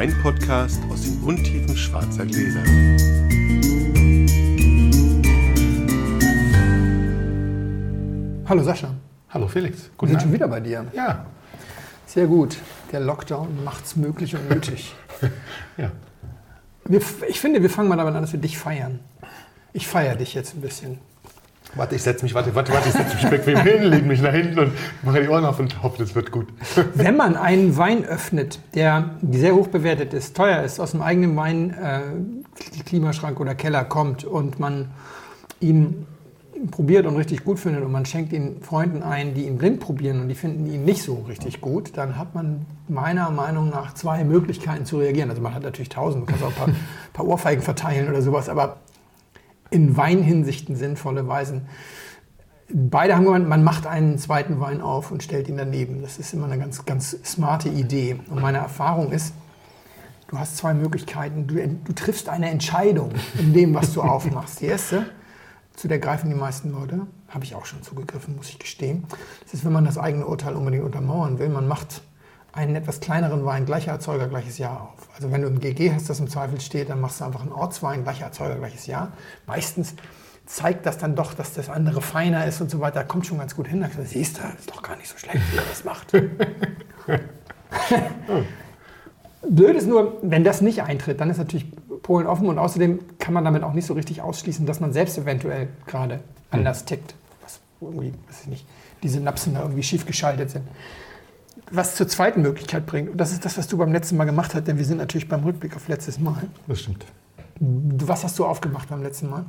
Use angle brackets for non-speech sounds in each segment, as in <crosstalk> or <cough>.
Weinpodcast aus den Untiefen schwarzer Gläser. Hallo Sascha. Hallo Felix. Wir sind schon wieder bei dir. Ja. Sehr gut. Der Lockdown macht es möglich und nötig. <laughs> ja. Wir, ich finde, wir fangen mal damit an, dass wir dich feiern. Ich feiere dich jetzt ein bisschen. Warte, ich setze mich, warte, warte, warte, ich setze mich bequem hin, lege mich nach hinten und mache die Ohren auf und hoffe, das wird gut. Wenn man einen Wein öffnet, der sehr hoch bewertet ist, teuer ist, aus dem eigenen Wein äh, oder Keller kommt und man ihn probiert und richtig gut findet und man schenkt ihn Freunden ein, die ihn blind probieren und die finden ihn nicht so richtig gut, dann hat man meiner Meinung nach zwei Möglichkeiten zu reagieren. Also man hat natürlich tausend, man kann auch ein paar, paar Ohrfeigen verteilen oder sowas, aber in Weinhinsichten sinnvolle Weisen. Beide haben gemeint, man macht einen zweiten Wein auf und stellt ihn daneben. Das ist immer eine ganz, ganz smarte Idee. Und meine Erfahrung ist, du hast zwei Möglichkeiten. Du, du triffst eine Entscheidung in dem, was du <laughs> aufmachst. Die erste, zu der greifen die meisten Leute, habe ich auch schon zugegriffen, muss ich gestehen. Das ist, wenn man das eigene Urteil unbedingt untermauern will. Man macht einen etwas kleineren Wein, gleicher Erzeuger, gleiches Jahr auf. Also wenn du ein GG hast, das im Zweifel steht, dann machst du einfach einen Ortswein, gleicher Erzeuger, gleiches Jahr. Meistens zeigt das dann doch, dass das andere feiner ist und so weiter. Kommt schon ganz gut hin. Da siehst du, ist doch gar nicht so schlecht, wie er das macht. <laughs> Blöd ist nur, wenn das nicht eintritt, dann ist natürlich Polen offen und außerdem kann man damit auch nicht so richtig ausschließen, dass man selbst eventuell gerade anders tickt. Was irgendwie, weiß ich nicht, die Synapsen da irgendwie schief geschaltet sind was zur zweiten Möglichkeit bringt. Und das ist das, was du beim letzten Mal gemacht hast, denn wir sind natürlich beim Rückblick auf letztes Mal. Das stimmt. Was hast du aufgemacht beim letzten Mal?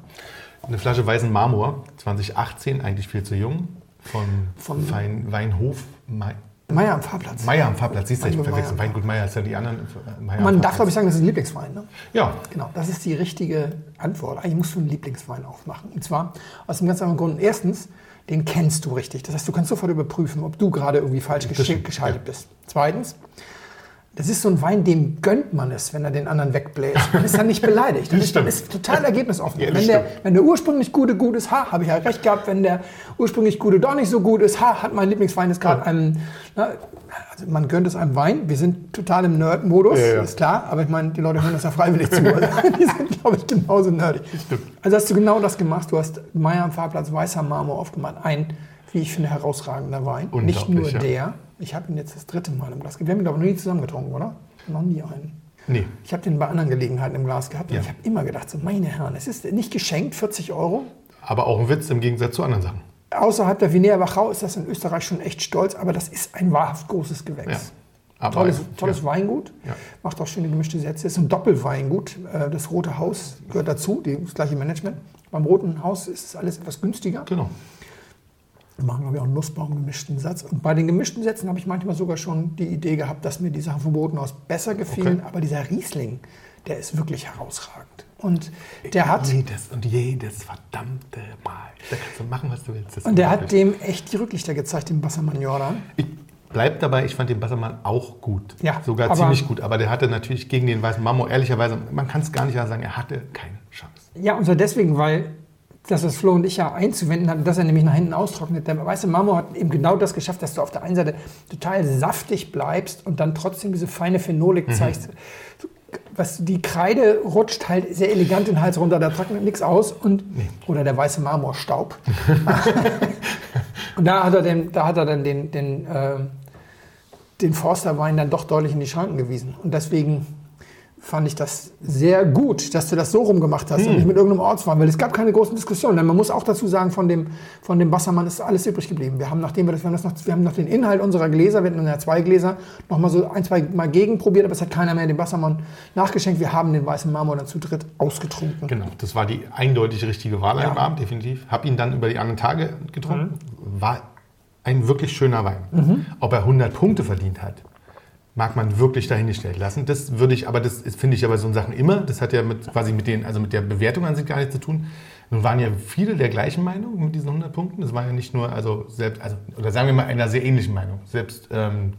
Eine Flasche weißen Marmor, 2018, eigentlich viel zu jung, von, von Wein, Weinhof. Meier am Fahrplatz. Meier am Fahrplatz, siehst du, ich verwechsel. Weingut Meier ist ja die anderen. Äh, Meier Man darf, glaube ich, sagen, das ist ein Lieblingswein. Ne? Ja. Genau, das ist die richtige Antwort. Eigentlich musst du einen Lieblingswein aufmachen. Und zwar aus einem ganz anderen Grund. Erstens, den kennst du richtig. Das heißt, du kannst sofort überprüfen, ob du gerade irgendwie falsch geschaltet bist. Zweitens, das ist so ein Wein, dem gönnt man es, wenn er den anderen wegbläst. Man ist dann nicht beleidigt. <laughs> Das ist, ist total ergebnisoffen. Ja, wenn, der, wenn der ursprünglich Gute gut ist, ha, habe ich ja recht gehabt. Wenn der ursprünglich Gute doch nicht so gut ist, ha, hat mein Lieblingswein ist gerade ja. einem, na, also man gönnt es einem Wein. Wir sind total im Nerd-Modus, ja, ja. ist klar. Aber ich meine, die Leute hören das ja freiwillig zu. <laughs> die sind, glaube ich, genauso nerdig. Also hast du genau das gemacht. Du hast Meier am Fahrplatz weißer Marmor aufgemacht. Ein, wie ich finde, herausragender Wein. Nicht nur der ich habe ihn jetzt das dritte Mal im Glas gehabt. Wir haben ihn, glaube ich, noch nie zusammen getrunken, oder? Noch nie einen. Nee. Ich habe den bei anderen Gelegenheiten im Glas gehabt. Ja. Und ich habe immer gedacht, so, meine Herren, es ist nicht geschenkt, 40 Euro. Aber auch ein Witz im Gegensatz zu anderen Sachen. Außerhalb der Vinea Wachau ist das in Österreich schon echt stolz, aber das ist ein wahrhaft großes Gewächs. Ja. tolles, tolles ja. Weingut, ja. macht auch schöne gemischte Sätze. Ist ein Doppelweingut. Äh, das Rote Haus gehört dazu, das gleiche Management. Beim Roten Haus ist alles etwas günstiger. Genau. Wir machen, glaube ich, auch einen Nussbaum gemischten Satz. Und bei den gemischten Sätzen habe ich manchmal sogar schon die Idee gehabt, dass mir die Sachen vom Bodenhaus besser gefielen. Okay. Aber dieser Riesling, der ist wirklich herausragend. Und der hat. Jedes und jedes verdammte Mal. Da kannst du machen, was du willst. Das und der hat dem echt die Rücklichter gezeigt, dem Bassermann Jordan. Ich bleib dabei, ich fand den Bassermann auch gut. Ja. Sogar ziemlich gut. Aber der hatte natürlich gegen den weißen Marmor, ehrlicherweise, man kann es gar nicht sagen, er hatte keine Chance. Ja, und zwar deswegen, weil das, was Flo und ich ja einzuwenden hatten, dass er nämlich nach hinten austrocknet. Der weiße Marmor hat eben genau das geschafft, dass du auf der einen Seite total saftig bleibst und dann trotzdem diese feine Phenolik mhm. zeigst. Was, die Kreide rutscht halt sehr elegant den Hals runter, da trocknet nichts aus. Und, nee. Oder der weiße Marmorstaub. <laughs> und da hat er, den, da hat er dann den, den, äh, den Forsterwein dann doch deutlich in die Schranken gewiesen. Und deswegen fand ich das sehr gut, dass du das so rumgemacht hast hm. und nicht mit irgendeinem Ortswein, weil es gab keine großen Diskussionen. Denn man muss auch dazu sagen, von dem, von dem Wassermann ist alles übrig geblieben. Wir haben, nachdem wir das, wir haben das noch, wir haben noch den Inhalt unserer Gläser, wir hatten ja zwei Gläser, noch mal so ein, zwei Mal gegenprobiert, aber es hat keiner mehr den Wassermann nachgeschenkt. Wir haben den weißen Marmor dann zu dritt ausgetrunken. Genau, das war die eindeutig richtige Wahl ja. am Abend, definitiv. Hab ihn dann über die anderen Tage getrunken. Mhm. War ein wirklich schöner Wein. Mhm. Ob er 100 Punkte verdient hat, mag man wirklich dahingestellt lassen. Das würde ich, aber das finde ich aber so Sachen immer. Das hat ja mit, quasi mit den, also mit der Bewertung an sich gar nichts zu tun. Nun waren ja viele der gleichen Meinung mit diesen 100 Punkten. Das war ja nicht nur, also selbst, also, oder sagen wir mal einer sehr ähnlichen Meinung. Selbst ähm,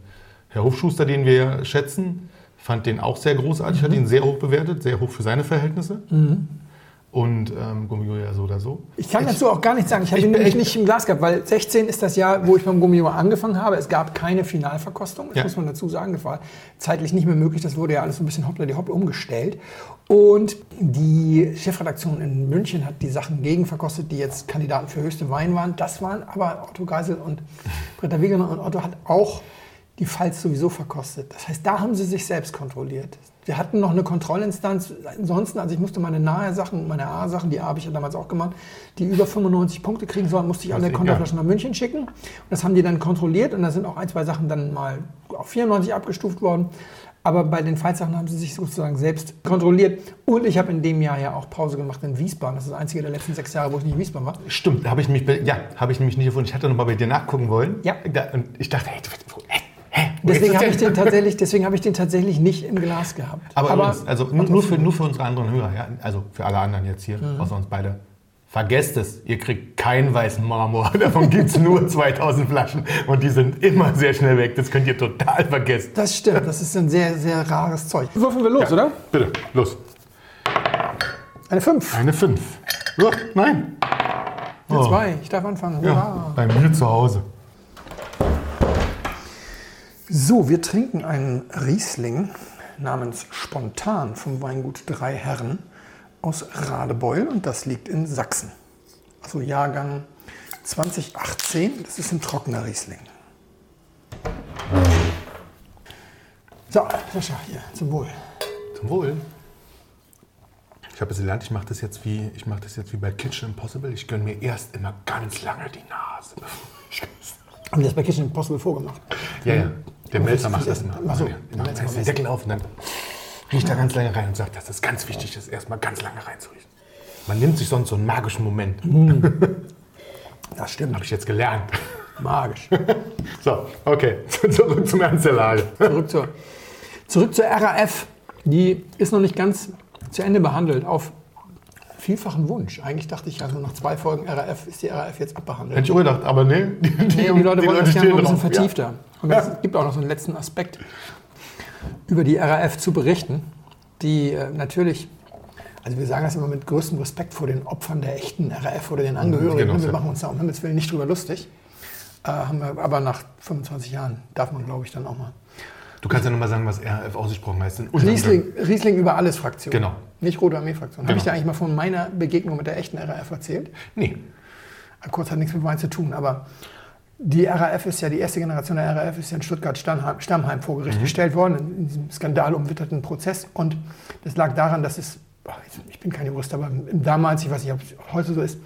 Herr Hofschuster, den wir schätzen, fand den auch sehr großartig, mhm. hat ihn sehr hoch bewertet, sehr hoch für seine Verhältnisse. Mhm. Und ähm, Gummio ja so oder so. Ich kann dazu auch gar nichts sagen. Ich habe ihn nämlich nicht im Glas gehabt, weil 16 ist das Jahr, wo ich beim Gummio angefangen habe. Es gab keine Finalverkostung, das Ja. muss man dazu sagen. Das war zeitlich nicht mehr möglich. Das wurde ja alles so ein bisschen hoppla die hopp umgestellt. Und die Chefredaktion in München hat die Sachen gegenverkostet, die jetzt Kandidaten für höchste Wein waren. Das waren aber Otto Geisel und Britta Wegener und Otto hat auch die Pfalz sowieso verkostet. Das heißt, da haben sie sich selbst kontrolliert. Wir hatten noch eine Kontrollinstanz. Ansonsten, also ich musste meine nahe Sachen, meine A-Sachen, die A habe ich ja damals auch gemacht, die über 95 Punkte kriegen sollen, musste ich alle Konterflaschen nach München schicken. Und das haben die dann kontrolliert und da sind auch ein, zwei Sachen dann mal auf 94 abgestuft worden. Aber bei den Pfalz-Sachen haben sie sich sozusagen selbst kontrolliert. Und ich habe in dem Jahr ja auch Pause gemacht in Wiesbaden. Das ist das einzige der letzten sechs Jahre, wo ich nicht in Wiesbaden war. Stimmt, habe ich mich, ja, habe ich nämlich nicht gefunden. Ich hatte noch mal bei dir nachgucken wollen. Ja. Da, und ich dachte, hey, du- hä, Deswegen habe ich, den tatsächlich, deswegen habe ich den tatsächlich nicht im Glas gehabt. Aber, übrigens, also nur, nur, für, nur für unsere anderen Hörer, ja, also für alle anderen jetzt hier, Mhm. außer uns beide. Vergesst es, ihr kriegt keinen weißen Marmor. <laughs> Davon gibt es nur 2000 Flaschen und die sind immer sehr schnell weg. Das könnt ihr total vergessen. Das stimmt, das ist ein sehr, sehr rares Zeug. Würfeln wir los, oder? Bitte, los. Eine 5. Eine 5. Oh, nein. Eine Oh. 2. Ich darf anfangen. Ja, bei mir zu Hause. So, wir trinken einen Riesling namens Spontan vom Weingut Drei Herren aus Radebeul und das liegt in Sachsen. Also Jahrgang 2018, das ist ein trockener Riesling. So, Sascha, hier, zum Wohl. Zum Wohl. Ich habe es gelernt, ich mache das, jetzt wie- ich mach das jetzt wie bei Kitchen Impossible. Ich gönne mir erst immer ganz lange die Nase. Haben die das bei Kitchen Impossible vorgemacht? Ja, ja. Der Melzer macht das immer. ach so, Ja, der Melzer reißt den macht Deckel auf und dann riecht er ganz lange rein und sagt, das ist ganz wichtig, das erstmal ganz lange reinzuriechen. Man nimmt sich sonst so einen magischen Moment. Das stimmt. Habe ich jetzt gelernt. Magisch. <laughs> So, okay. <laughs> Zurück zum Ernst der Lage. Zurück zur, zurück zur RAF. Die ist noch nicht ganz zu Ende behandelt. Auf vielfachen Wunsch. Eigentlich dachte ich also nach zwei Folgen RAF ist die RAF jetzt abbehandelt. Hätte ich auch gedacht, aber nee. Die, Nee, die Leute wollen das gerne noch ein bisschen vertiefter. Und Ja. es gibt auch noch so einen letzten Aspekt über die RAF zu berichten, die äh, natürlich, also wir sagen das immer mit größtem Respekt vor den Opfern der echten RAF oder den Angehörigen. Genau, wir ja. machen uns da um Himmels Willen nicht drüber lustig. Äh, haben wir, aber nach 25 Jahren darf man, glaube ich, dann auch mal. Du kannst ja nochmal sagen, was RAF ausgesprochen heißt. Riesling, Riesling über alles Fraktion. Genau. Nicht Rote Armee-Fraktion. Habe Genau. ich dir eigentlich mal von meiner Begegnung mit der echten RAF erzählt? Nee. Kurz hat nichts mit Wein zu tun, aber die RAF ist ja, die erste Generation der RAF ist ja in Stuttgart-Stammheim Stammheim vor Gericht gestellt worden, in, diesem skandalumwitterten Prozess. Und das lag daran, dass es, ich bin kein Jurist, aber damals, ich weiß nicht, ob es heute so ist,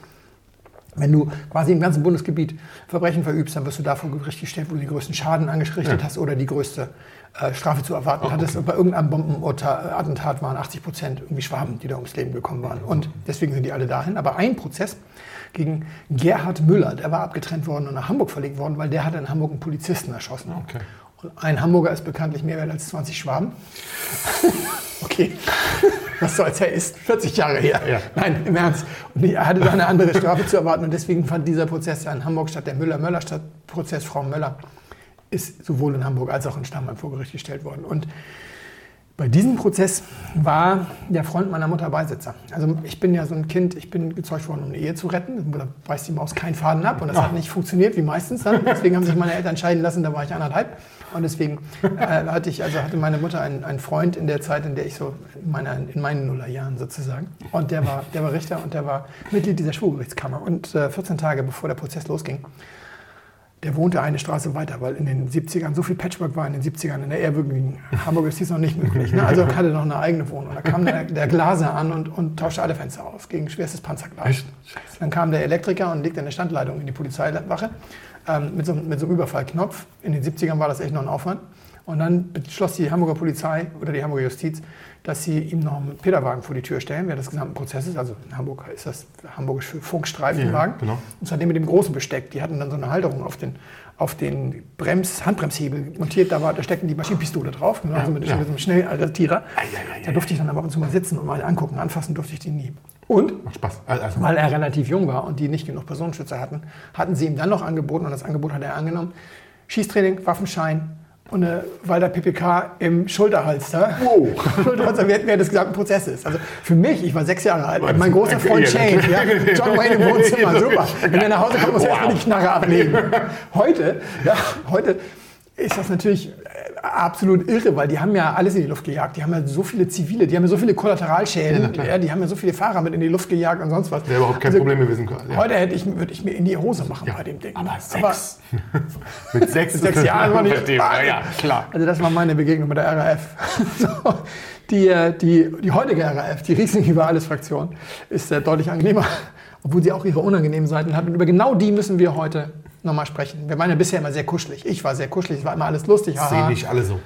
wenn du quasi im ganzen Bundesgebiet Verbrechen verübst, dann wirst du da vor Gericht gestellt, wo du den größten Schaden angerichtet Ja. hast oder die größte äh, Strafe zu erwarten hattest. Und bei irgendeinem Bombenattentat waren 80 Prozent irgendwie Schwaben, die da ums Leben gekommen waren. Und deswegen sind die alle dahin. Aber ein Prozess gegen Gerhard Müller, der war abgetrennt worden und nach Hamburg verlegt worden, weil der hat in Hamburg einen Polizisten erschossen. Okay. Und ein Hamburger ist bekanntlich mehr wert als 20 Schwaben. <laughs> okay. Was soll's, er ist 40 Jahre her. Ja. Nein, im Ernst. Und er hatte da eine andere Strafe zu erwarten und deswegen fand dieser Prozess ja in Hamburg statt. Der Müller-Möller-Prozess, Frau Möller, ist sowohl in Hamburg als auch in Stammheim vor Gericht gestellt worden. Und bei diesem Prozess war der Freund meiner Mutter Beisitzer. Also ich bin ja so ein Kind, ich bin gezeugt worden, um eine Ehe zu retten. Da beißt die Maus keinen Faden ab und das hat nicht funktioniert, wie meistens dann. Deswegen haben sich meine Eltern scheiden lassen, da war ich anderthalb. Und deswegen äh, hatte, ich, also hatte meine Mutter einen, einen Freund in der Zeit, in der ich so, in, meiner, in meinen Nullerjahren sozusagen. Und der war, der war Richter und der war Mitglied dieser Schwurgerichtskammer. Und äh, 14 Tage bevor der Prozess losging, der wohnte eine Straße weiter, weil in den 70ern so viel Patchwork war in den 70ern in der ehrwürdigen Hamburg ist dies noch nicht möglich. Ne? Also hatte noch eine eigene Wohnung. Da kam der, der Glaser an und, und tauschte alle Fenster aus gegen schwerstes Panzerglas. Echt? Dann kam der Elektriker und legte eine Standleitung in die Polizeiwache ähm, mit, so, mit so einem Überfallknopf. In den 70ern war das echt noch ein Aufwand. Und dann beschloss die Hamburger Polizei oder die Hamburger Justiz, dass sie ihm noch einen Peterwagen vor die Tür stellen während des gesamten Prozesses. Also in Hamburg ist das hamburgisch für Funkstreifenwagen. Ja, genau. Und zwar den mit dem großen Besteck. Die hatten dann so eine Halterung auf den, auf den Brems, Handbremshebel montiert. Da, war, da steckten die Maschinenpistole drauf, genau, also mit, ja. mit so einem ei, ei, Da durfte ich dann aber ab und zu mal sitzen und mal angucken. Anfassen durfte ich die nie. Und Macht Spaß. Also, weil er relativ jung war und die nicht genug Personenschützer hatten, hatten sie ihm dann noch angeboten, und das Angebot hat er angenommen, Schießtraining, Waffenschein und eine Walter PPK im Schulterhalster. <laughs> Schulterhalster während, des gesamten Prozesses. Also für mich, ich war sechs Jahre alt, mein großer Freund Shane, ja, John Wayne im Wohnzimmer, <laughs> super. Wenn er nach Hause kommt, muss er erstmal die Knarre ablegen. Heute, ja, heute ist das natürlich absolut irre, weil die haben ja alles in die Luft gejagt. Die haben ja so viele Zivile, die haben ja so viele Kollateralschäden, ja, ja, die haben ja so viele Fahrer mit in die Luft gejagt und sonst was. Wäre überhaupt kein also, Problem gewesen. Ja. Heute hätte ich, würde ich mir in die Hose machen bei dem Ding. Aber sechs. Aber <laughs> mit sechs, mit sechs Jahren war nicht. <laughs> Ja, klar. Also das war meine Begegnung mit der RAF. <laughs> so, die, die, die heutige RAF, die Riesling über alles Fraktion, ist äh, deutlich angenehmer, obwohl sie auch ihre unangenehmen Seiten hat. Und über genau die müssen wir heute nochmal sprechen. Wir waren ja bisher immer sehr kuschelig. Ich war sehr kuschelig, es war immer alles lustig. Sehen nicht alle so.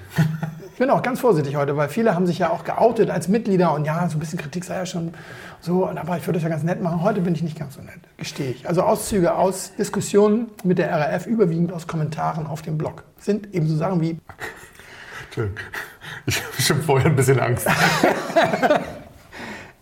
ich bin auch ganz vorsichtig heute, weil viele haben sich ja auch geoutet als Mitglieder und ja, so ein bisschen Kritik sei ja schon so, aber ich würde das ja ganz nett machen. Heute bin ich nicht ganz so nett, gestehe ich. Also Auszüge aus Diskussionen mit der RAF, überwiegend aus Kommentaren auf dem Blog, sind eben so Sachen wie... Ich habe schon vorher ein bisschen Angst. <laughs>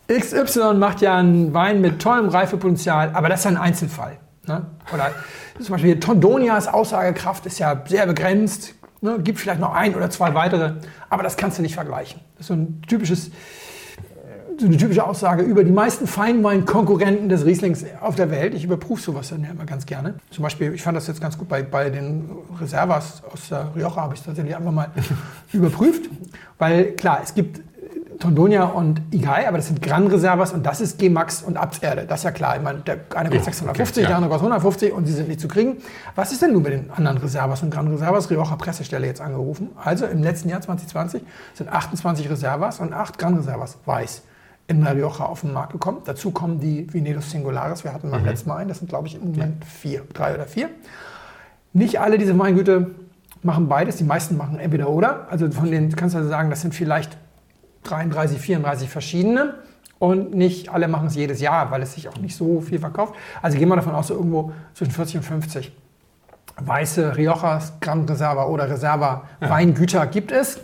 XY macht ja einen Wein mit tollem Reifepotenzial, aber das ist ein Einzelfall. Ne? Oder zum Beispiel Tondonias Aussagekraft ist ja sehr begrenzt. Ne? Gibt vielleicht noch ein oder zwei weitere, aber das kannst du nicht vergleichen. Das ist so ein typisches so eine typische Aussage über die meisten Feinwein-Konkurrenten des Rieslings auf der Welt. Ich überprüfe sowas dann ja immer ganz gerne. Zum Beispiel, ich fand das jetzt ganz gut bei, bei den Reservas aus der Rioja, habe ich tatsächlich einfach mal <laughs> überprüft. Weil klar, es gibt Tondonia und Igai, aber das sind Gran Reservas und das ist G-Max und Abserde. Das ist ja klar. Ich meine, der eine kostet 650, okay, ja. der andere kostet 150 und sie sind nicht zu kriegen. Was ist denn nun mit den anderen Reservas und Gran Reservas? Rioja Pressestelle jetzt angerufen. Also im letzten Jahr 2020 sind 28 Reservas und 8 Gran Reservas weiß in La Rioja auf den Markt gekommen. Dazu kommen die Vinedos Singulares. Wir hatten beim mhm. letzten Mal einen. Das sind, glaube ich, im Moment vier, drei oder vier. Nicht alle diese Weingüter machen beides. Die meisten machen entweder oder. Also von denen kannst du also sagen, das sind vielleicht 33, 34 verschiedene. Und nicht alle machen es jedes Jahr, weil es sich auch nicht so viel verkauft. Also gehen wir davon aus, so irgendwo zwischen 40 und 50 weiße Riojas, Gran Reserva oder Reserva. Weingüter gibt es.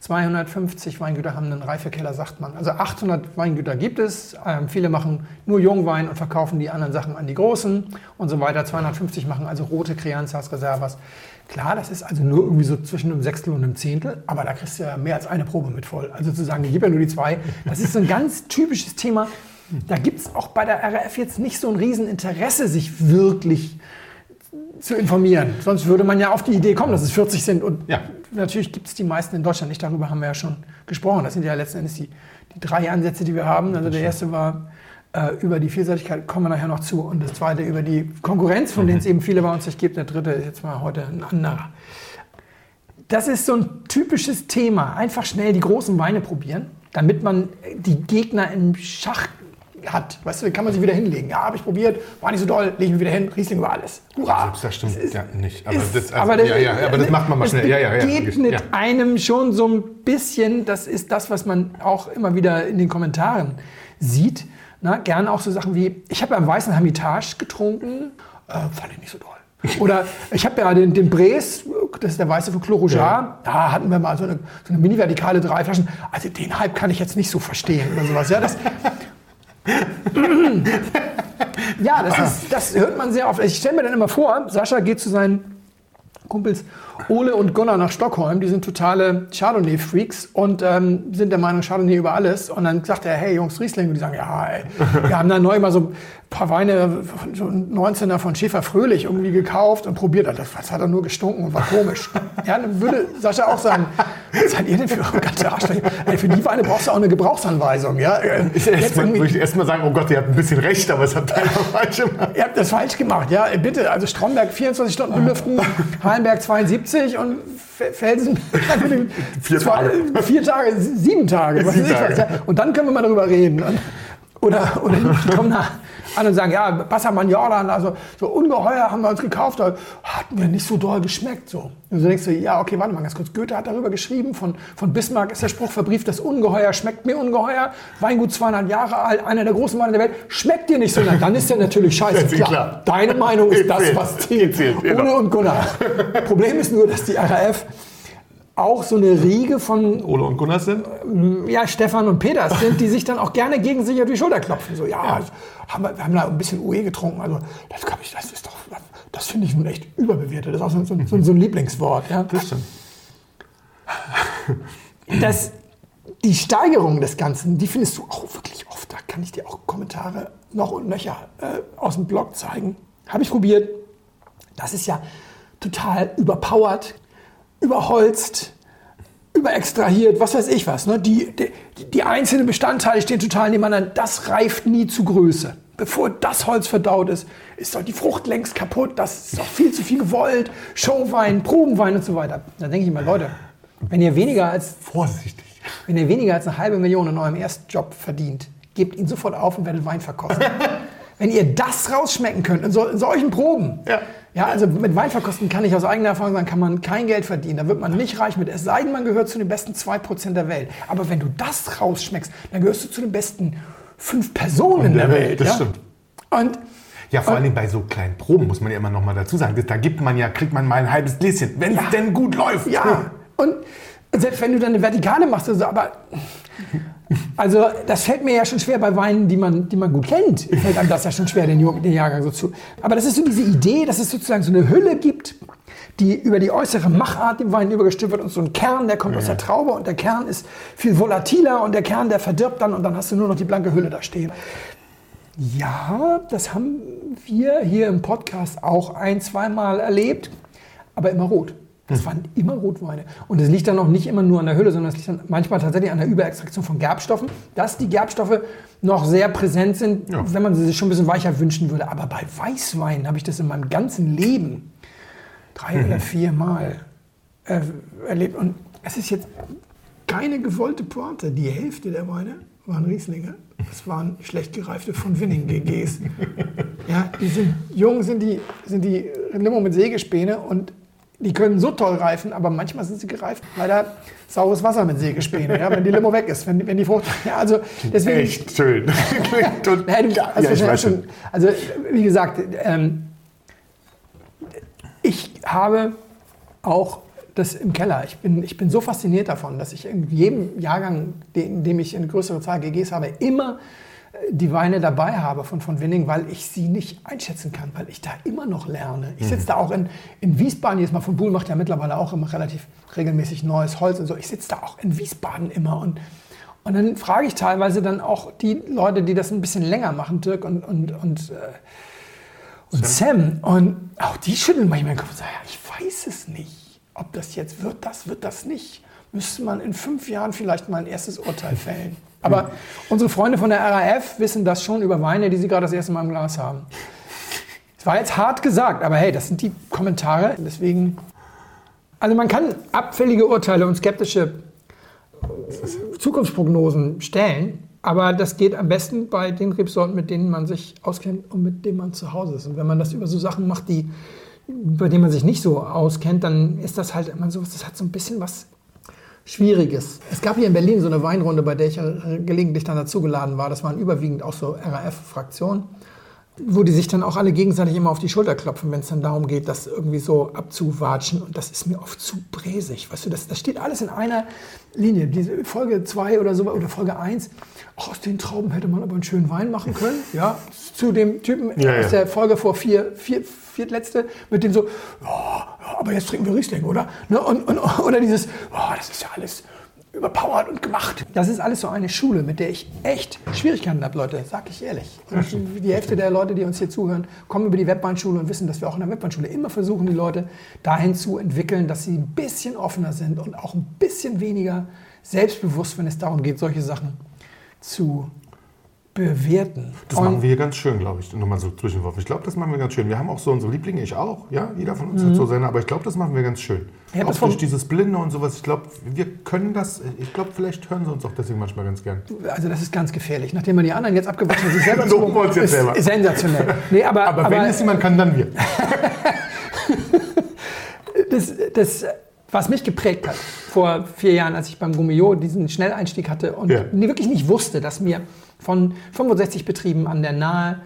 250 Weingüter haben einen Reifekeller, sagt man. Also 800 Weingüter gibt es. Ähm, viele machen nur Jungwein und verkaufen die anderen Sachen an die Großen und so weiter. 250 machen also rote Crianzas, Reservas. Klar, das ist also nur irgendwie so zwischen einem Sechstel und einem Zehntel, aber da kriegst du ja mehr als eine Probe mit voll. Also zu sagen, ich gebe ja nur die zwei, das ist so ein ganz typisches Thema. Da gibt es auch bei der RAF jetzt nicht so ein Rieseninteresse, sich wirklich zu informieren. Sonst würde man ja auf die Idee kommen, dass es 40 sind. Und ja. natürlich gibt es die meisten in Deutschland nicht. Darüber haben wir ja schon gesprochen. Das sind ja letzten Endes die, die drei Ansätze, die wir haben. Also der erste war äh, über die Vielseitigkeit kommen wir nachher noch zu. Und das zweite über die Konkurrenz, von mhm. denen es eben viele bei uns nicht gibt. Der dritte ist jetzt mal heute ein anderer. Das ist so ein typisches Thema. Einfach schnell die großen Weine probieren, damit man die Gegner im Schach hat. Weißt du, dann kann man sich wieder hinlegen. Ja, habe ich probiert, war nicht so doll, lege ich mich wieder hin, Riesling über alles. Hurra! Das stimmt ist, ja nicht. Aber, ist, das, also, aber das, ja, ja, aber das macht man mal schnell. Ja, ja, ja, geht mit einem schon so ein bisschen, das ist das, was man auch immer wieder in den Kommentaren sieht. Na, gerne auch so Sachen wie, ich habe ja am Weißen Hermitage getrunken, äh, fand ich nicht so doll. <laughs> Oder ich habe ja den, den Bres, das ist der weiße von Clos ja. da hatten wir mal so eine, so eine mini-vertikale drei Flaschen. Also den Hype kann ich jetzt nicht so verstehen oder sowas. Ja, das, ja, das, ist, das hört man sehr oft. Ich stelle mir dann immer vor, Sascha geht zu seinen Kumpels Ole und Gunnar nach Stockholm. Die sind totale Chardonnay-Freaks und ähm, sind der Meinung, Chardonnay über alles. Und dann sagt er, hey Jungs, Riesling. Und die sagen, ja, ey, wir haben da neu mal so ein paar Weine, so 19er von Schäfer Fröhlich irgendwie gekauft und probiert. Das, das hat er nur gestunken und war komisch. ja, dann würde Sascha auch sagen, was seid ihr denn für ganze Arschlöcher? Ey, für die Weine brauchst du auch eine Gebrauchsanweisung. Ja? Ich erstmal, würde ich erstmal sagen, oh Gott, ihr habt ein bisschen recht, aber es hat keiner <laughs> falsch gemacht. Ihr habt das falsch gemacht, ja. Bitte, also Stromberg 24 Stunden belüften, Hallenberg 72 und Felsen vier, Tage. vier Tage, sieben Tage. Sieben Tage. Und dann können wir mal darüber reden. Oder, oder die kommen nach, an und sagen, ja, Bassermann Jordan, also so ungeheuer haben wir uns gekauft, hat mir nicht so doll geschmeckt. So. Und so denkst du, ja, okay, warte mal ganz kurz. Goethe hat darüber geschrieben, von, von Bismarck ist der Spruch verbrieft, das Ungeheuer schmeckt mir ungeheuer. Weingut 200 Jahre alt, einer der großen Weine der Welt, schmeckt dir nicht so. Dann ist der natürlich <laughs> scheiße. Klar, klar. Deine Meinung ist das, was zählt. Ohne genau. und Gunnar. Problem ist nur, dass die RAF auch so eine Riege von Ole und Gunnar sind? Ja, Stefan und Peters sind, die sich dann auch gerne gegen sich auf die Schulter klopfen. So, ja, ja. Haben wir, wir, haben da ein bisschen UE getrunken. Also, das, ich, das ist doch, das finde ich nun echt überbewertet. Das ist auch so, so, so, so ein Lieblingswort. Ja. Das stimmt. das, die Steigerung des Ganzen, die findest du auch wirklich oft. Da kann ich dir auch Kommentare noch und nöcher äh, aus dem Blog zeigen. Habe ich probiert. Das ist ja total überpowered, überholzt, überextrahiert, was weiß ich was. Ne? Die, die, die einzelnen Bestandteile stehen total nebeneinander. Das reift nie zu Größe. Bevor das Holz verdaut ist, ist doch die Frucht längst kaputt. Das ist doch viel zu viel gewollt. Showwein, Probenwein und so weiter. Da denke ich mal, Leute, wenn ihr weniger als Vorsichtig. wenn ihr weniger als eine halbe Million in eurem ersten Job verdient, gebt ihn sofort auf und werdet Wein verkosten. <laughs> wenn ihr das rausschmecken könnt in, so, in solchen Proben, Ja. ja, also mit Weinverkosten kann ich aus eigener Erfahrung sagen, kann man kein Geld verdienen. Da wird man nicht reich mit. Es sei denn, man gehört zu den besten 2% der Welt. Aber wenn du das rausschmeckst, dann gehörst du zu den besten 5 Personen der, Welt. das ja? stimmt. Und Ja, vor allem bei so kleinen Proben muss man ja immer noch mal dazu sagen. Da gibt man ja, kriegt man mal ein halbes Gläschen, wenn es denn gut läuft. Ja, und selbst wenn du dann eine Vertikale machst, also, aber also das fällt mir ja schon schwer bei Weinen, die man, die man gut kennt. Fällt einem das ja schon schwer, den, den Jahrgang so zu. Aber das ist so diese Idee, dass es sozusagen so eine Hülle gibt, die über die äußere Machart dem Wein übergestülpt wird und so ein Kern, der kommt aus der Traube und der Kern ist viel volatiler und der Kern, der verdirbt dann und dann hast du nur noch die blanke Hülle da stehen. Ja, das haben wir hier im Podcast auch ein, zweimal erlebt, aber immer rot. Das waren immer Rotweine. Und es liegt dann auch nicht immer nur an der Hülle, sondern es liegt dann manchmal tatsächlich an der Überextraktion von Gerbstoffen, dass die Gerbstoffe noch sehr präsent sind, Ja. wenn man sie sich schon ein bisschen weicher wünschen würde. Aber bei Weißwein habe ich das in meinem ganzen Leben drei oder vier Mal äh, erlebt. Und es ist jetzt keine gewollte Pointe. Die Hälfte der Weine waren Rieslinge. Das waren schlecht gereifte von Winning GGs. <laughs> Ja, die sind jung, sind die, sind die Limo mit Sägespäne und die können so toll reifen, aber manchmal sind sie gereift. Leider saures Wasser mit Sägespäne, ja, wenn die Limo weg ist, wenn, wenn die Frucht. Ja, also deswegen. Echt schön. <laughs> Klingt und- Ja, ich weiß schon. Also, wie gesagt, ähm, ich habe auch das im Keller. Ich bin, ich bin so fasziniert davon, dass ich in jedem Jahrgang, in dem ich eine größere Zahl GGs habe, immer die Weine dabei habe von, von Winning, weil ich sie nicht einschätzen kann, weil ich da immer noch lerne. Ich sitze da auch in, in Wiesbaden, jedes Mal von Buhl macht ja mittlerweile auch immer relativ regelmäßig neues Holz und so. Ich sitze da auch in Wiesbaden immer und und dann frage ich teilweise dann auch die Leute, die das ein bisschen länger machen, Dirk und, und, und, äh, und Sam. Und auch die schütteln manchmal den Kopf und sagen, ja, ich weiß es nicht, ob das jetzt wird, das wird das nicht. Müsste man in fünf Jahren vielleicht mal ein erstes Urteil fällen. Aber unsere Freunde von der RAF wissen das schon über Weine, die sie gerade das erste Mal im Glas haben. Es war jetzt hart gesagt, aber hey, das sind die Kommentare. Deswegen, also man kann abfällige Urteile und skeptische Zukunftsprognosen stellen. Aber das geht am besten bei den Rebsorten, mit denen man sich auskennt und mit denen man zu Hause ist. Und wenn man das über so Sachen macht, die, bei denen man sich nicht so auskennt, dann ist das halt immer so, das hat so ein bisschen was Schwieriges. Es gab hier in Berlin so eine Weinrunde, bei der ich äh, gelegentlich dann dazugeladen war. Das waren überwiegend auch so RAF-Fraktionen, wo die sich dann auch alle gegenseitig immer auf die Schulter klopfen, wenn es dann darum geht, das irgendwie so abzuwatschen. Und das ist mir oft zu bräsig. Weißt du, das, das steht alles in einer Linie. Diese Folge 2 oder so oder Folge 1. Ach, aus den Trauben hätte man aber einen schönen Wein machen können. Ja, zu dem Typen Ja, aus ja. der Folge vor vier, vier, viertletzte, mit dem so, ja, aber jetzt trinken wir Riesling, oder? Ne? Und, und, oder dieses, oh, das ist ja alles überpowered und gemacht. Das ist alles so eine Schule, mit der ich echt Schwierigkeiten habe, Leute, sag ich ehrlich. Und die Hälfte der Leute, die uns hier zuhören, kommen über die Webweinschule und wissen, dass wir auch in der Webweinschule immer versuchen, die Leute dahin zu entwickeln, dass sie ein bisschen offener sind und auch ein bisschen weniger selbstbewusst, wenn es darum geht, solche Sachen zu bewerten. Das Und- machen wir hier ganz schön, glaube ich. Nochmal so zwischenworfen. Ich glaube, das machen wir ganz schön. Wir haben auch so unsere Lieblinge, ich auch. Ja, jeder von uns hat so seine, aber ich glaube, das machen wir ganz schön. Ja, auch durch dieses Blinde und sowas. Ich glaube, wir können das. Ich glaube, vielleicht hören sie uns auch deswegen manchmal ganz gern. Also das ist ganz gefährlich. Nachdem man die anderen jetzt abgewaschen hat, sich selber <laughs> Loben wir uns jetzt selber. sensationell. Nee, aber, Aber, wenn es jemand kann, dann wir. <laughs> das, das, was mich geprägt hat vor vier Jahren, als ich beim Gummio diesen Schnelleinstieg hatte und Ja. wirklich nicht wusste, dass mir von 65 Betrieben an der Nahe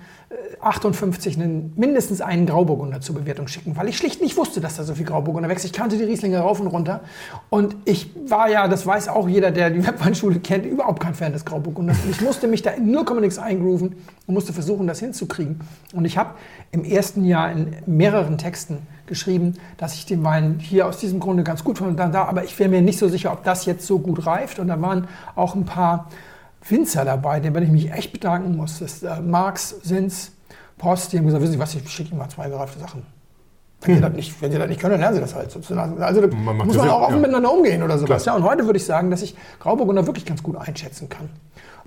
58 einen, mindestens einen Grauburgunder zur Bewertung schicken, weil ich schlicht nicht wusste, dass da so viel Grauburgunder wächst. Ich kannte die Rieslinge rauf und runter. Und ich war ja, das weiß auch jeder, der die <laughs> Webweinschule kennt, überhaupt kein Fan des Grauburgunders. Und ich musste mich da in 0, nichts eingrooven und musste versuchen, das hinzukriegen. Und ich habe im ersten Jahr in mehreren Texten geschrieben, dass ich den Wein hier aus diesem Grunde ganz gut fand da, aber ich wäre mir nicht so sicher, ob das jetzt so gut reift. Und da waren auch ein paar Winzer dabei, denen ich mich echt bedanken muss. Das ist äh, Marx, Sins, Post, die haben gesagt, wissen Sie was, ich schicke Ihnen mal zwei gereifte Sachen. Wenn, hm. Sie das nicht, wenn Sie das nicht können, dann lernen Sie das halt sozusagen. Also da man muss man auch offen ja. miteinander umgehen oder sowas. Ja, und heute würde ich sagen, dass ich Grauburgunder wirklich ganz gut einschätzen kann.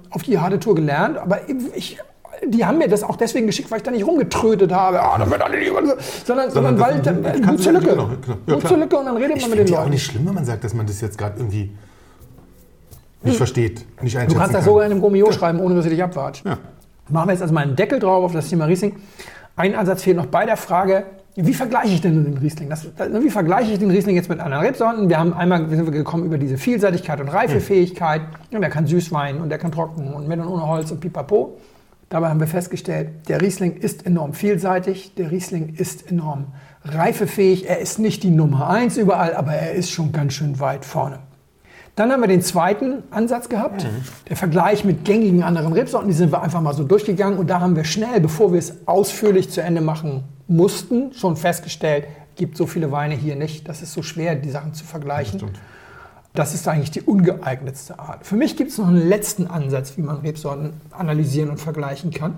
Auf die harte Tour gelernt, aber ich, die haben mir das auch deswegen geschickt, weil ich da nicht rumgetrötet habe, ah, das wird alle nicht, sondern, sondern, sondern weil, dann, zur Lücke. Genau, genau. Ja, Lücke und dann redet man mit den Leuten. ist auch nicht schlimm, wenn man sagt, dass man das jetzt gerade irgendwie nicht versteht, nicht einschätzen Du kannst das sogar in einem Gummio ja. schreiben, ohne dass sie dich abwatscht. Ja. Machen wir jetzt also mal einen Deckel drauf auf das Thema Riesling. Ein Ansatz fehlt noch bei der Frage, wie vergleiche ich denn den Riesling? Das, wie vergleiche ich den Riesling jetzt mit anderen Rebsorten? Wir haben einmal wir sind gekommen über diese Vielseitigkeit und Reifefähigkeit. Und der kann Süßwein und der kann trocken und mit und ohne Holz und pipapo. Dabei haben wir festgestellt, der Riesling ist enorm vielseitig, der Riesling ist enorm reifefähig. Er ist nicht die Nummer eins überall, aber er ist schon ganz schön weit vorne. Dann haben wir den zweiten Ansatz gehabt, mhm. der Vergleich mit gängigen anderen Rebsorten. Die sind wir einfach mal so durchgegangen und da haben wir schnell, bevor wir es ausführlich zu Ende machen mussten, schon festgestellt, gibt so viele Weine hier nicht. Das ist so schwer, die Sachen zu vergleichen. Das, das ist eigentlich die ungeeignetste Art. Für mich gibt es noch einen letzten Ansatz, wie man Rebsorten analysieren und vergleichen kann.